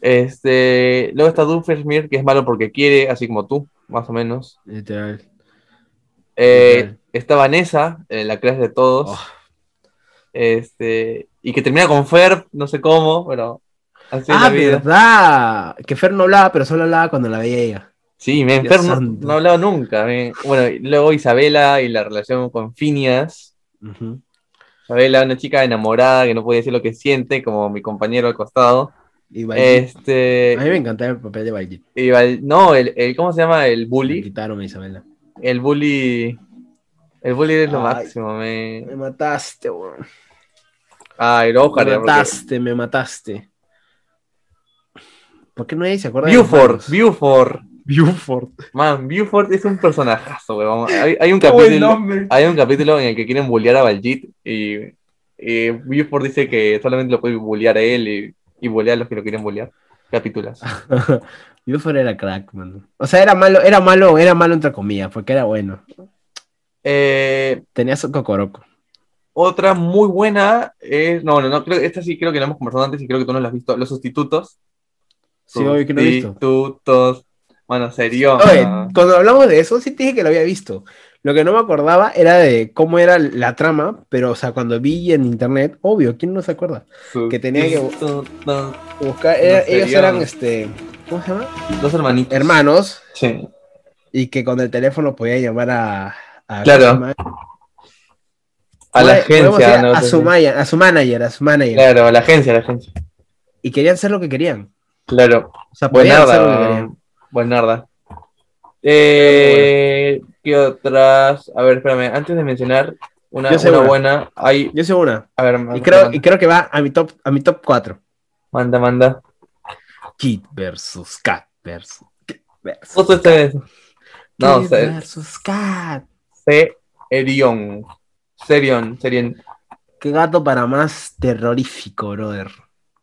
Este, luego está Doofenshmirtz, que es malo porque quiere, así como tú, más o menos. Literal. Eh, está Vanessa, la clase de todos. Oh. Este, y que termina con Fer, no sé cómo, pero así ah, verdad. Que Fer no hablaba, pero solo hablaba cuando la veía ella. Sí, me Fer no, no, hablaba nunca. Bueno, luego Isabela y la relación con Finias. Isabela, una chica enamorada que no puede decir lo que siente, como mi compañero al costado. este... A mí me encantaba el papel de Bailey. No, el, el, ¿cómo se llama? El bully. Me quitaron a Isabela. El bully. El bully es lo máximo, me. Me mataste, weón. Ay, no, Me mataste, me mataste. ¿Por qué no hay? ¿Se acuerda? Buford, Buford. Buford. Man, Buford es un personajazo, weón. Hay, hay, un capítulo, hay un capítulo en el que quieren bullear a Baljit y, y Buford dice que solamente lo puede bullear a él y, y bullear a los que lo quieren bullear. Capítulos. Buford era crack, man. O sea, era malo, era malo, era malo entre comillas, porque era bueno. Eh, Tenía su cocoroco. Otra muy buena es. No, no, no, creo, esta sí creo que la hemos conversado antes y creo que tú no la has visto. Los sustitutos. Sí, hoy que no he visto. Sustitutos. Bueno, serio. Oye, cuando hablamos de eso, sí te dije que lo había visto. Lo que no me acordaba era de cómo era la trama, pero, o sea, cuando vi en internet, obvio, ¿quién no se acuerda? Que tenía que buscar. ellos eran, este. ¿Cómo se llama? Dos hermanitos. Hermanos. Sí. Y que con el teléfono podía llamar a. a claro a la agencia. a, su a su manager, a su manager. Claro, a la agencia, a la agencia. Y querían hacer lo que querían. Claro. O sea, lo que querían. Buenarda. Eh, ¿Qué otras? A ver, espérame, antes de mencionar una, buena, hay... Yo sé una. A ver, y, creo, y creo que va a mi top, a mi top 4. Manda, manda. Kid versus Cat versus... Justo este No, Kid versus Cat. C. Erion. Serion, Serion. Qué gato para más terrorífico, brother.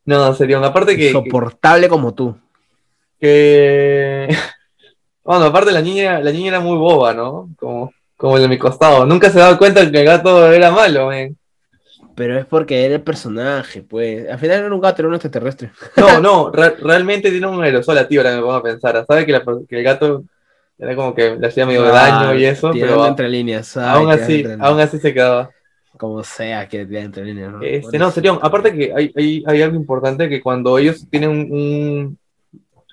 No, Serion, aparte que. Soportable como tú. Que. Bueno, aparte la niña, la niña era muy boba, ¿no? Como, como el de mi costado. Nunca se daba cuenta que el gato era malo, men. Pero es porque era el personaje, pues. Al final era un gato, era un extraterrestre. No, no, realmente tiene un aerosol tío, ahora me pongo a pensar. ¿Sabes que, que el gato era como que le hacía medio daño y eso, pero. entre líneas. aún así, aún así se quedaba. Como sea que le entre líneas, ¿no? Este, no, sería. Aparte que hay, hay, hay, algo importante que cuando ellos tienen un,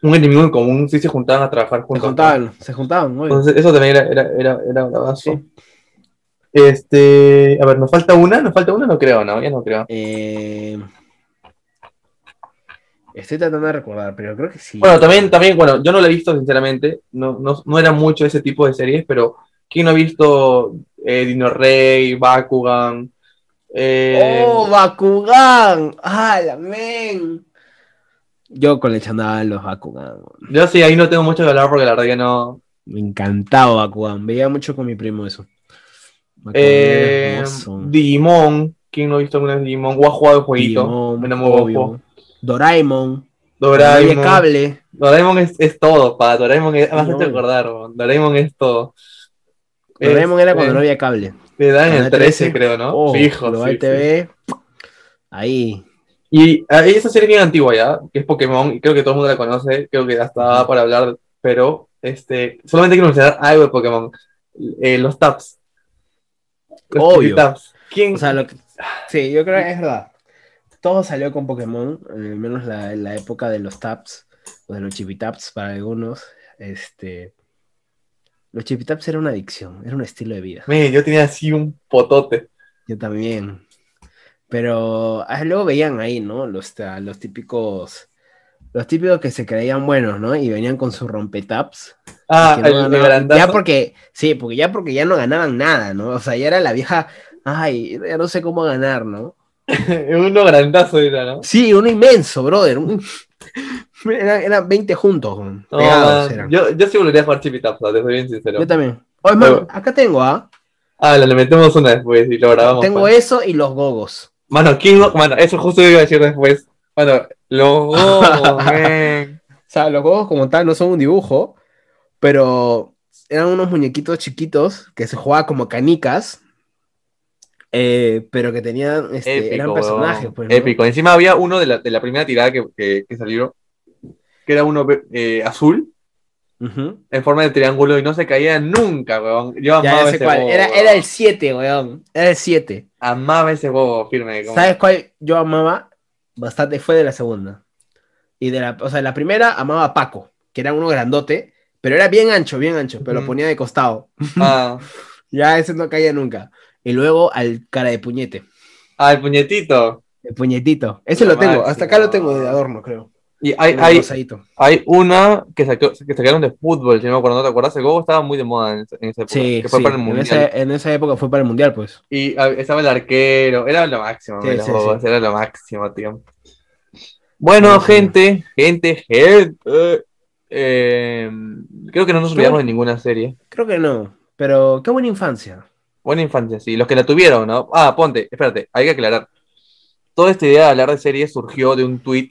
un, enemigo en común, sí se juntaban a trabajar juntos. Se juntaban, se juntaban, Entonces, eso también era, era, era, era bravazo. Este, a ver, ¿nos falta una? ¿Nos falta una? No creo, no, ya no creo. Eh. Estoy tratando de recordar, pero creo que sí. Bueno, también, también, bueno, yo no la he visto, sinceramente. No, no, no era mucho ese tipo de series, pero ¿quién no ha visto eh, Dino Rey, Bakugan? Eh... ¡Oh, Bakugan! ¡Ah, la men! Yo coleccionaba los Bakugan. Yo sí, ahí no tengo mucho que hablar porque la verdad que no. Me encantaba Bakugan. Veía mucho con mi primo eso. Eh, Digimon. ¿Quién no ha visto alguna vez Digimon? ¿O ha jugado el jueguito? Digimon, Doraemon. Doraemon. cable. Doraemon es, es todo, pa. Doraemon es. Más de recordar, Doraemon es todo. Doraemon era cuando no había cable. Le dan el 13, creo, ¿no? Oh, Fijo. Lo sí, TV. Ahí. Y esa serie bien antigua ya, que es Pokémon, y creo que todo el mundo la conoce, creo que hasta va para hablar, pero este, solamente quiero mencionar algo de Pokémon. Eh, los taps. Los Obvio. Taps. ¿Quién? O sea, lo que... Sí, yo creo que es verdad todo salió con Pokémon, al menos la, la época de los taps, o de los chipitaps para algunos. Este, los chipitaps era una adicción, era un estilo de vida. yo tenía así un potote. Yo también. Pero ah, luego veían ahí, ¿no? Los, los típicos. Los típicos que se creían buenos, ¿no? Y venían con sus rompetaps. Ah, el, Ya porque, sí, porque ya porque ya no ganaban nada, ¿no? O sea, ya era la vieja, ay, ya no sé cómo ganar, ¿no? uno grandazo era, ¿no? Sí, uno inmenso, brother. Eran, 20 juntos. yo, yo sí volvería a jugar Chipitaps, te soy bien sincero. Yo también. Oye, man, acá tengo, ¿ah? Ah, le metemos una después y lo grabamos. Tengo pues. eso y los gogos. Mano, ¿quién Mano, eso justo iba a decir después. Bueno, los gogos, man. O sea, los gogos como tal no son un dibujo, pero eran unos muñequitos chiquitos que se jugaban como canicas eh, pero que tenían, este, eran personajes. Pues, Épico. Encima había uno de la, de la primera tirada que, que, salió, que era uno eh, azul, en forma de triángulo y no se caía nunca, weón. Yo amaba ese cuál. Era, era, el 7, weón. Era el 7. Amaba ese huevo firme. ¿Sabes cuál yo amaba? Bastante fue de la segunda. Y de la, o sea, la primera amaba a Paco, que era uno grandote, pero era bien ancho, bien ancho, pero lo ponía de costado. Ah. ya ese no caía nunca. Y luego al cara de puñete. Ah, el puñetito. El puñetito. Ese lo tengo, hasta acá lo tengo de adorno, creo. Y hay, hay, hay, una que, sacó, que sacaron de fútbol, si no me acuerdo, ¿no te acuerdas? El Gogo estaba muy de moda en, esa época. Sí, que fue para el mundial. En, esa, en esa época fue para el mundial, pues. Y ah, estaba el arquero, era lo máximo, sí, sí, era lo máximo, tío. Bueno, gente, gente, gente. Eh, creo que no nos olvidamos de ninguna serie. Creo que no, pero qué buena infancia. Buena infancia, sí. Los que la tuvieron, ¿no? Ah, ponte, espérate, hay que aclarar. Toda esta idea de hablar de series surgió de un tweet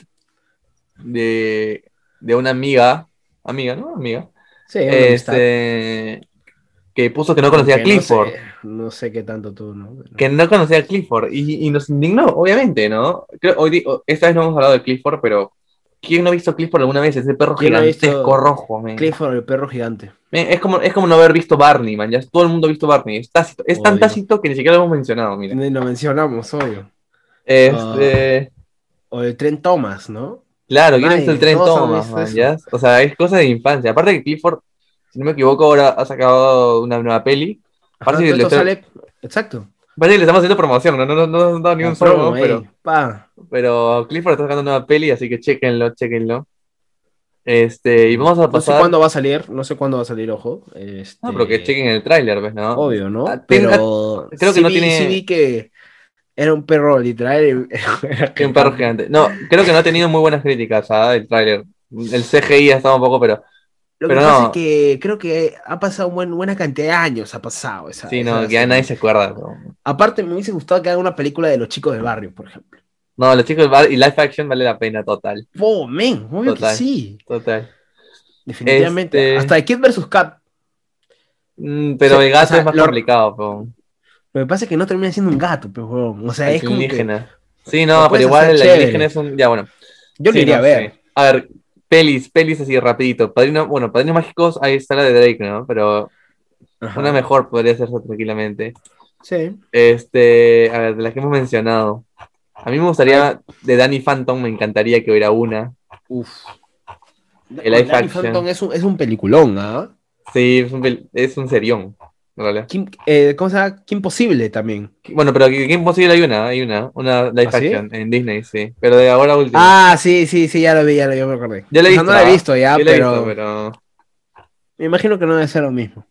de, de una amiga, amiga, ¿no? Amiga. Sí, este, que puso que no conocía a Clifford. No sé, qué tanto tú, ¿no? Que no conocía a Clifford y, y nos indignó, obviamente, ¿no? Creo, hoy, esta vez no hemos hablado de Clifford, pero ¿quién no ha visto Clifford alguna vez? Ese perro gigantesco rojo, man. Clifford, el perro gigante. es, como, es como no haber visto Barney, man. Ya todo el mundo ha visto Barney. Es, tácito, es tan tácito que ni siquiera lo hemos mencionado, mira. Ni lo mencionamos, obvio. Este... o el tren Thomas, ¿no? Claro, ¿quién ha visto el tren Thomas, man? ¿ya? O sea, es cosa de infancia. Aparte que Clifford, si no me equivoco, ahora ha sacado una nueva peli. Ajá, esto sale... Exacto. Parece que le estamos haciendo promoción, no, no, no, no ni un solo, pero, pero Clifford está sacando una nueva peli, así que chequenlo, chequenlo. Este, y vamos a pasar. No sé cuándo va a salir, no sé cuándo va a salir, ojo. Este... No, pero que chequen el tráiler, ¿ves? ¿no? Obvio, ¿no? Ah, pero creo que no tiene. Sí vi que era un perro literal. un perro gigante. No, creo que no ha tenido muy buenas críticas ¿sabes? el tráiler. El CGI ha estado un poco, pero lo que pasa es que creo que ha pasado una buena cantidad de años, ha pasado esa. Sí, no, que ya nadie se acuerda. Aparte, me hubiese gustado que hagan una película de los chicos del barrio, por ejemplo. No, los chicos del barrio y live action vale la pena, total. Oh, men, obvio que sí. Total. Definitivamente. Este Hasta de Kid vs. Cat. Mm, pero el gato es más complicado, pero... Lo que pasa es que no termina siendo un gato, pero o sea, es, como indígena. Sí, no, pero igual el indígena es un. Ya, bueno. Yo lo iría a ver. A ver, Pelis, pelis así rapidito. Padrino, bueno, Padrinos Mágicos, ahí está la de Drake, ¿no? Pero una mejor podría hacerse tranquilamente. Sí. Este, a ver, de las que hemos mencionado. A mí me gustaría, de Danny Phantom, me encantaría que hubiera una. Uf. El Danny Phantom es un, es un peliculón, ¿ah? Sí, es un, es un serión. Kim, eh, ¿Cómo se llama? Kim Possible también. Bueno, pero Kim Possible hay una, hay una, una live ¿Ah, action en Disney, sí. Pero de ahora último. Ah, sí, sí, sí, ya lo vi, ya lo vi, me acordé. Ya lo he visto, no la he visto ya, pero... Me imagino que no debe ser lo mismo.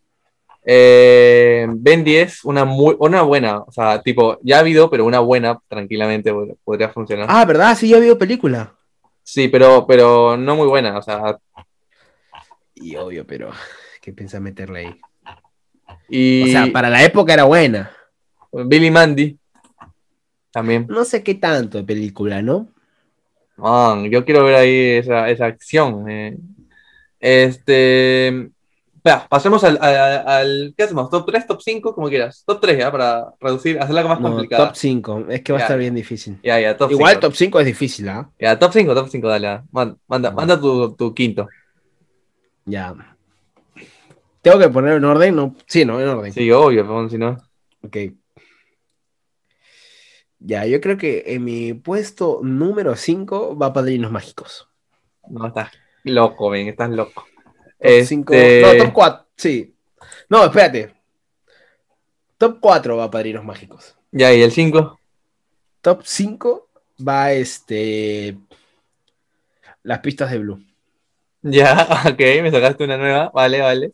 Eh, ben 10, una, muy, una buena, o sea, tipo, ya ha habido, pero una buena, tranquilamente podría funcionar. Ah, ¿verdad? Sí, ya ha habido película. Sí, pero, pero no muy buena, o sea. Y obvio, pero ¿qué piensa meterle ahí? O sea, para la época era buena. Billy Mandy. También. No sé qué tanto de película, ¿no? yo quiero ver ahí esa, acción. Eh. Este. pasemos al, ¿Qué hacemos? ¿Top 3, top 5? Como quieras. Top 3 ya, para reducir, hacerla más complicada. Top 5. Es que va a estar bien difícil. Ya, ya, top Igual top 5 es difícil, ¿ah? Ya, top 5, top 5, dale. Manda, manda, tu, tu quinto. Ya. ¿Tengo que poner en orden? No. Sí, no, en orden. Sí, obvio, si no. Ok. Ya, yo creo que en mi puesto número 5 va Padrinos Mágicos. No, estás loco, ven, estás loco. Top 5. Este no, top 4, sí. No, espérate. Top 4 va Padrinos Mágicos. Ya, ¿y el 5? Top 5 va este. Las pistas de Blue. Ya, ok, me sacaste una nueva. Vale, vale.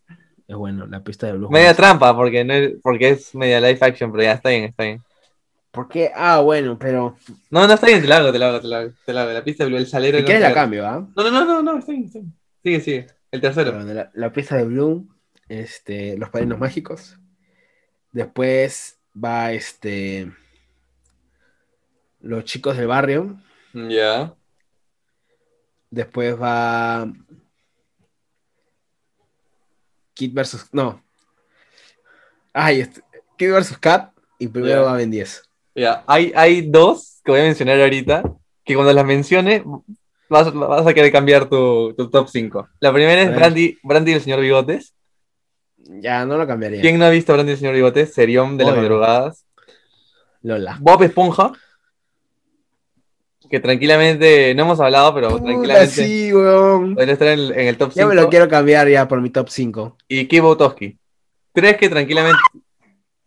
Es bueno, la pista de Blue. Media trampa, porque, no es, porque es media live action, pero ya está bien, está bien. ¿Por qué? Ah, bueno, pero. No, no está bien, te la hago, te la hago, te la hago. Te la hago. La pista de Blue, el salero. Si quieres la cambio, ¿ah? No, no, no, no, no, está bien, está bien. Sigue, sigue. El tercero. la, pista de Blue, este, Los Padrinos Mágicos. Después va este. Los chicos del barrio. Ya. Después va Kid versus. No. Ay, este, Kid versus Cat y primero va Ben 10. Ya, hay, hay dos que voy a mencionar ahorita que cuando las mencione vas, vas a querer cambiar tu, tu top 5. La primera es Brandy, Brandy y el señor Bigotes. Ya, no lo cambiaría. ¿Quién no ha visto Brandy y el señor Bigotes? Serión de las madrugadas. Lola. Bob Esponja. Que tranquilamente, no hemos hablado, pero Puta, tranquilamente sí, weón. podría estar en, el- en el top 5. Ya me lo quiero cambiar ya por mi top 5. Y Kibo Toski. ¿Crees que tranquilamente.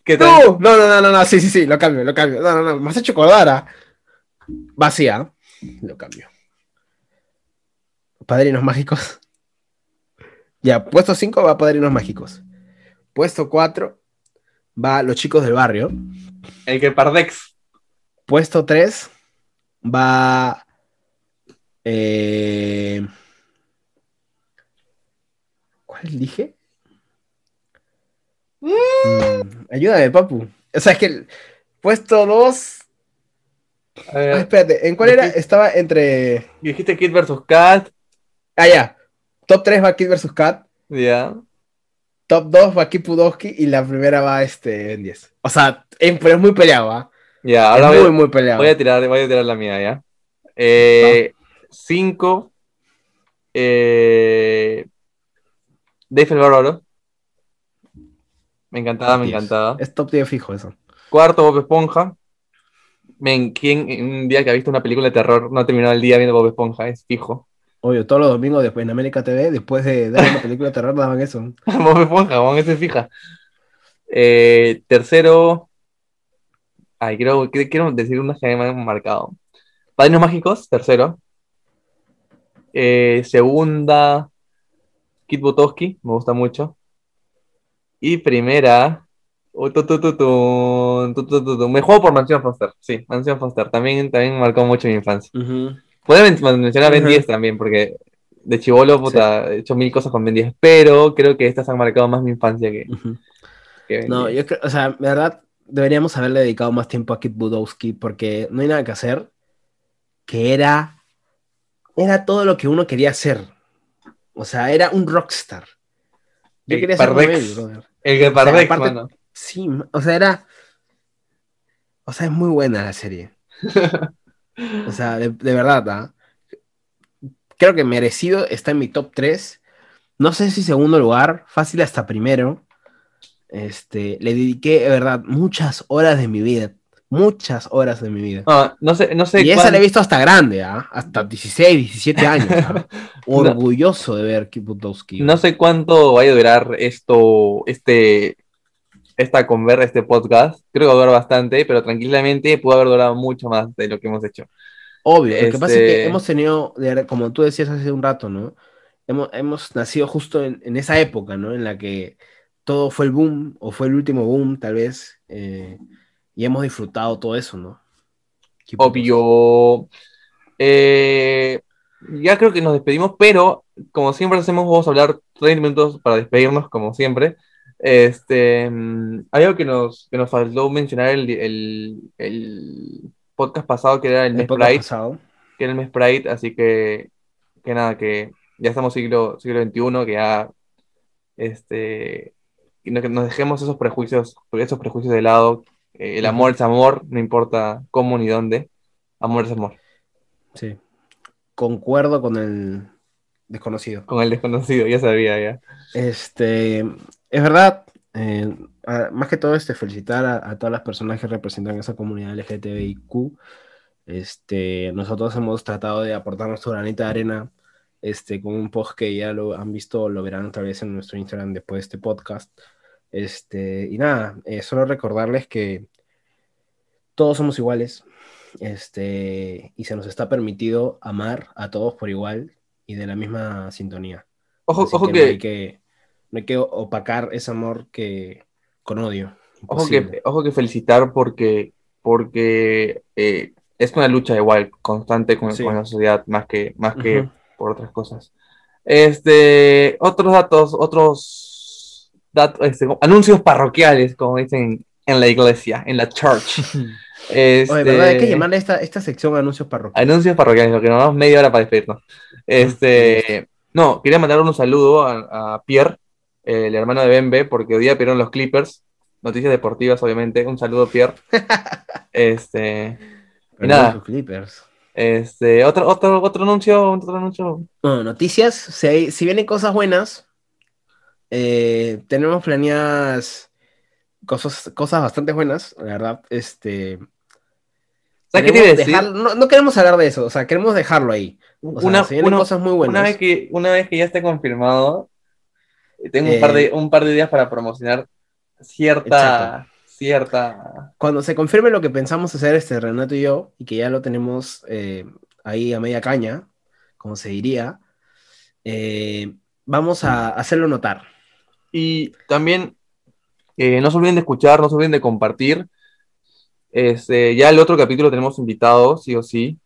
Que No, no, no, no, no, sí, sí, sí, lo cambio, lo cambio. No, no, no, me has hecho acordar Vacía. Lo cambio. Padrinos mágicos. Ya, puesto 5 va Padrinos mágicos. Puesto 4 va Los chicos del barrio. El que Pardex. Puesto 3 va. eh, ¿Cuál dije? Mm, ayúdame, papu. O sea, es que el puesto 2. A ver, espérate, ¿en cuál era? Dijiste- Estaba entre. dijiste Kid vs. Cat. Ah, ya. Top 3 va Kid vs. Cat. Ya. Top 2 va Kipudowski. Y la primera va este Ben 10. O sea, pero es muy peleado, ¿ah? Ya, Es muy, voy, muy peleado. voy a tirar, voy a tirar la mía, ¿ya? Eh, cinco. Eh, Dave el Bárbaro. Me encantaba, me 10. encantaba. Es top 10 fijo eso. Cuarto, Bob Esponja. Men, ¿quién un día que ha visto una película de terror no ha terminado el día viendo Bob Esponja? Es fijo. Obvio, todos los domingos después en América TV, después de dar una película de terror, daban eso. Bob Esponja, Juan, ese es fija. Eh, tercero. Ay, quiero, quiero decir unos que me han marcado. Padrinos Mágicos, tercero. Eh, segunda, Kit Butowski, me gusta mucho. Y primera, uh, me juego por Mansión Foster. Sí, Mansión Foster. También, también marcó mucho mi infancia. Uh -huh. Pueden mencionar Ben 10 también, porque de chivolo, he hecho mil cosas con Ben 10, pero creo que estas han marcado más mi infancia que. Uh -huh. ben no, yo creo, o sea, verdad, deberíamos haberle dedicado más tiempo a Kit Budowski porque no hay nada que hacer, que era, era todo lo que uno quería hacer. O sea, era un rockstar. Yo El quería ser él. El que Pardex, aparte- mano. Sí, o sea, era, o sea, es muy buena la serie. O sea, de, de verdad, ¿ah? Creo que merecido está en mi top 3. No sé si segundo lugar, fácil hasta primero. Este, le dediqué, de verdad, muchas horas de mi vida. Muchas horas de mi vida. No, no sé, no sé Y esa la he visto hasta grande, ¿ah? Hasta 16, 17 años. ¿ah? Orgulloso de ver Kiputowski. no sé cuánto vaya a durar esto, este, esta conver, este podcast. Creo que va a durar bastante, pero tranquilamente pudo haber durado mucho más de lo que hemos hecho. Obvio, lo que pasa es Este- que hemos tenido, como tú decías hace un rato, ¿no? Hemos, hemos nacido justo en, en esa época, ¿no? En la que todo fue el boom, o fue el último boom, tal vez, eh, y hemos disfrutado todo eso, ¿no? Obvio. Eh, ya creo que nos despedimos, pero como siempre hacemos, vamos a hablar 30 minutos para despedirnos, como siempre. Este, mm, hay algo que nos, que nos faltó mencionar el, el, el podcast pasado, que era el, El mes Pride, pasado. que era el mes Pride, así que, que nada, que ya estamos siglo, siglo XXI, que ya este, que no- que nos dejemos esos prejuicios, esos prejuicios de lado. Eh, el amor es amor, no importa cómo ni dónde. Amor es amor. Sí. Concuerdo con el desconocido. Con el desconocido, ya sabía, ya. Este, es verdad, eh, más que todo, este, felicitar a, a todas las personas que representan esa comunidad LGTBIQ. Este, nosotros hemos tratado de aportar nuestro granito de arena este, con un post que ya lo han visto, lo verán otra vez en nuestro Instagram después de este podcast. Este, y nada, eh, solo recordarles que todos somos iguales este, y se nos está permitido amar a todos por igual y de la misma sintonía. Ojo, Así ojo que, que, No, hay que no hay que opacar ese amor que con odio. ojo que, ojo que felicitar porque, porque eh, es una lucha igual, constante con, Sí. con la sociedad, más que, más que. Por otras cosas. Este, otros datos, otros datos, este, anuncios parroquiales, como dicen en la iglesia, en la church. Este, Oye, ¿verdad? Hay que llamarle a esta, esta sección anuncios parroquiales. Anuncios parroquiales, porque nos damos media hora para despedirnos. Este, no, quería mandar un saludo a, a Pierre, el hermano de Bembe, porque hoy día perdieron los Clippers. Noticias deportivas, obviamente. Un saludo, Pierre. Este, nada. Clippers. Este, otro, otro, otro anuncio, otro anuncio. noticias, si, si vienen cosas buenas, eh, tenemos planeadas cosas, cosas bastante buenas, la verdad. Este, no, queremos hablar de eso, o sea, queremos dejarlo ahí. una, cosas muy buenas. Una vez, que, una vez que ya esté confirmado, tengo un, par de, eh, un par de días para promocionar cierta, cierta... Cuando se confirme lo que pensamos hacer este Renato y yo, y que ya lo tenemos eh, ahí a media caña, como se diría, eh, vamos a hacerlo notar. Y también no se olviden de escuchar, no se olviden de compartir. Este, ya el otro capítulo tenemos invitado, sí o sí.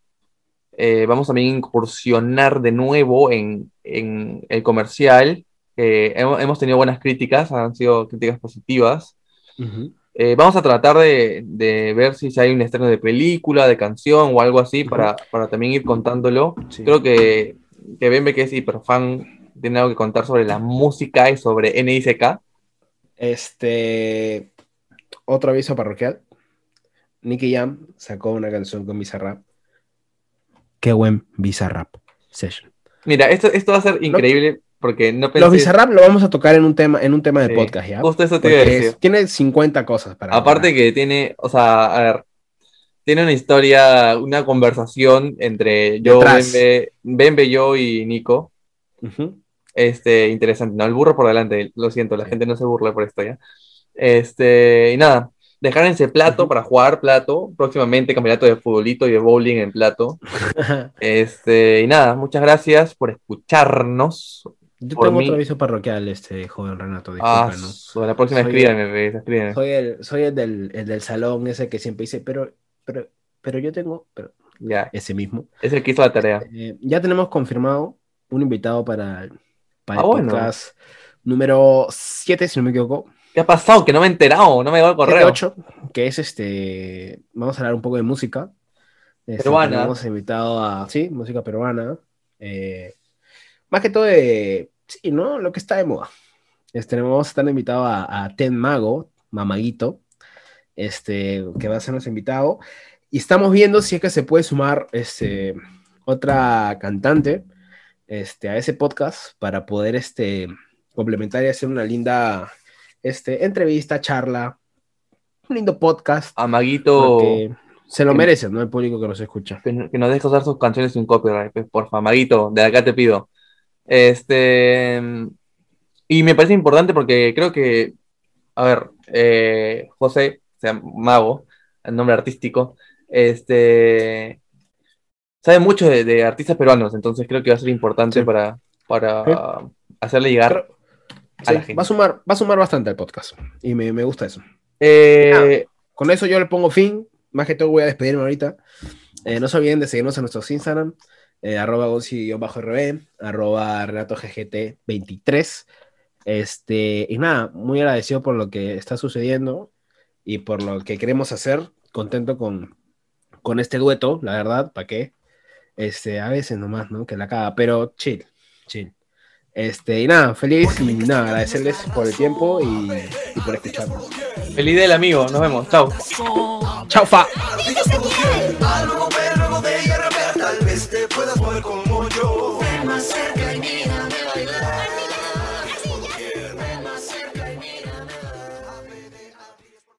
vamos también a incursionar de nuevo en, en el comercial hemos, tenido buenas críticas, han sido críticas positivas. Eh, vamos a tratar de, ver si hay un estreno de película, de canción o algo así para, también ir contándolo. Creo que, que Bembe, que es hiperfan, tiene algo que contar sobre la música y sobre NICK. Este. Otro aviso parroquial. Nicky Jam sacó una canción con Bizarrap. Qué buen Bizarrap session. Mira, esto, esto va a ser increíble porque no Los Bizarrap lo vamos a tocar en un tema, en un tema de podcast, ¿ya? Justo eso te iba a decir. tiene 50 cosas para. Aparte que tiene, o sea, a ver, tiene una historia, una conversación entre yo, Bembe, yo y Nico. Este, interesante, ¿no? El burro por delante, lo siento, la gente no se burla por esto ya. Este, y nada, dejar ese plato para jugar plato, próximamente campeonato de futbolito y de bowling en plato. este, y nada, muchas gracias por escucharnos. Yo tengo otro aviso parroquial, este joven Renato. Ah, la próxima escríbeme, Soy, el, soy el, del, el del salón ese que siempre dice, pero, pero, pero yo tengo, pero ya. ese mismo. Es el que hizo la tarea. Eh, ya tenemos confirmado un invitado para, para el ah, podcast número 7, si no me equivoco. ¿Qué ha pasado? Que no me he enterado, no me llegó el correo. 8, que es este, vamos a hablar un poco de música. Este, peruana. Hemos invitado a, sí, música peruana. Eh, más que todo de, sí, ¿no? Lo que está de moda. Este, vamos a estar invitado a, Ten Mago, Mamaguito, este, que va a ser nuestro invitado. Y estamos viendo si es que se puede sumar este, otra cantante este, a ese podcast para poder este, complementar y hacer una linda este, entrevista, charla, un lindo podcast. A Maguito. Se lo merece, ¿no? El público que nos escucha. Que, nos deje usar sus canciones sin copyright, pues, por favor, Maguito, de acá te pido. Este, y me parece importante porque creo que, a ver, eh, José, o sea, Mago, el nombre artístico, este, sabe mucho de, artistas peruanos, entonces creo que va a ser importante para, para hacerle llegar a la gente. Va a, sumar, va a sumar bastante al podcast y me, gusta eso. Eh, con eso yo le pongo fin, más que todo voy a despedirme ahorita. Eh, no se olviden de seguirnos en nuestros Instagram, eh, arroba rb arroba renatoggt23. Este, y nada, muy agradecido por lo que está sucediendo y por lo que queremos hacer. Contento con, con este dueto, la verdad, ¿para qué? Este, a veces nomás, ¿no? Que la caga, pero chill, chill. Este, y nada, feliz y nada, agradecerles por el tiempo y, y por escucharnos. Feliz del amigo, nos vemos, chao. Chao, fa puedas mover como yo.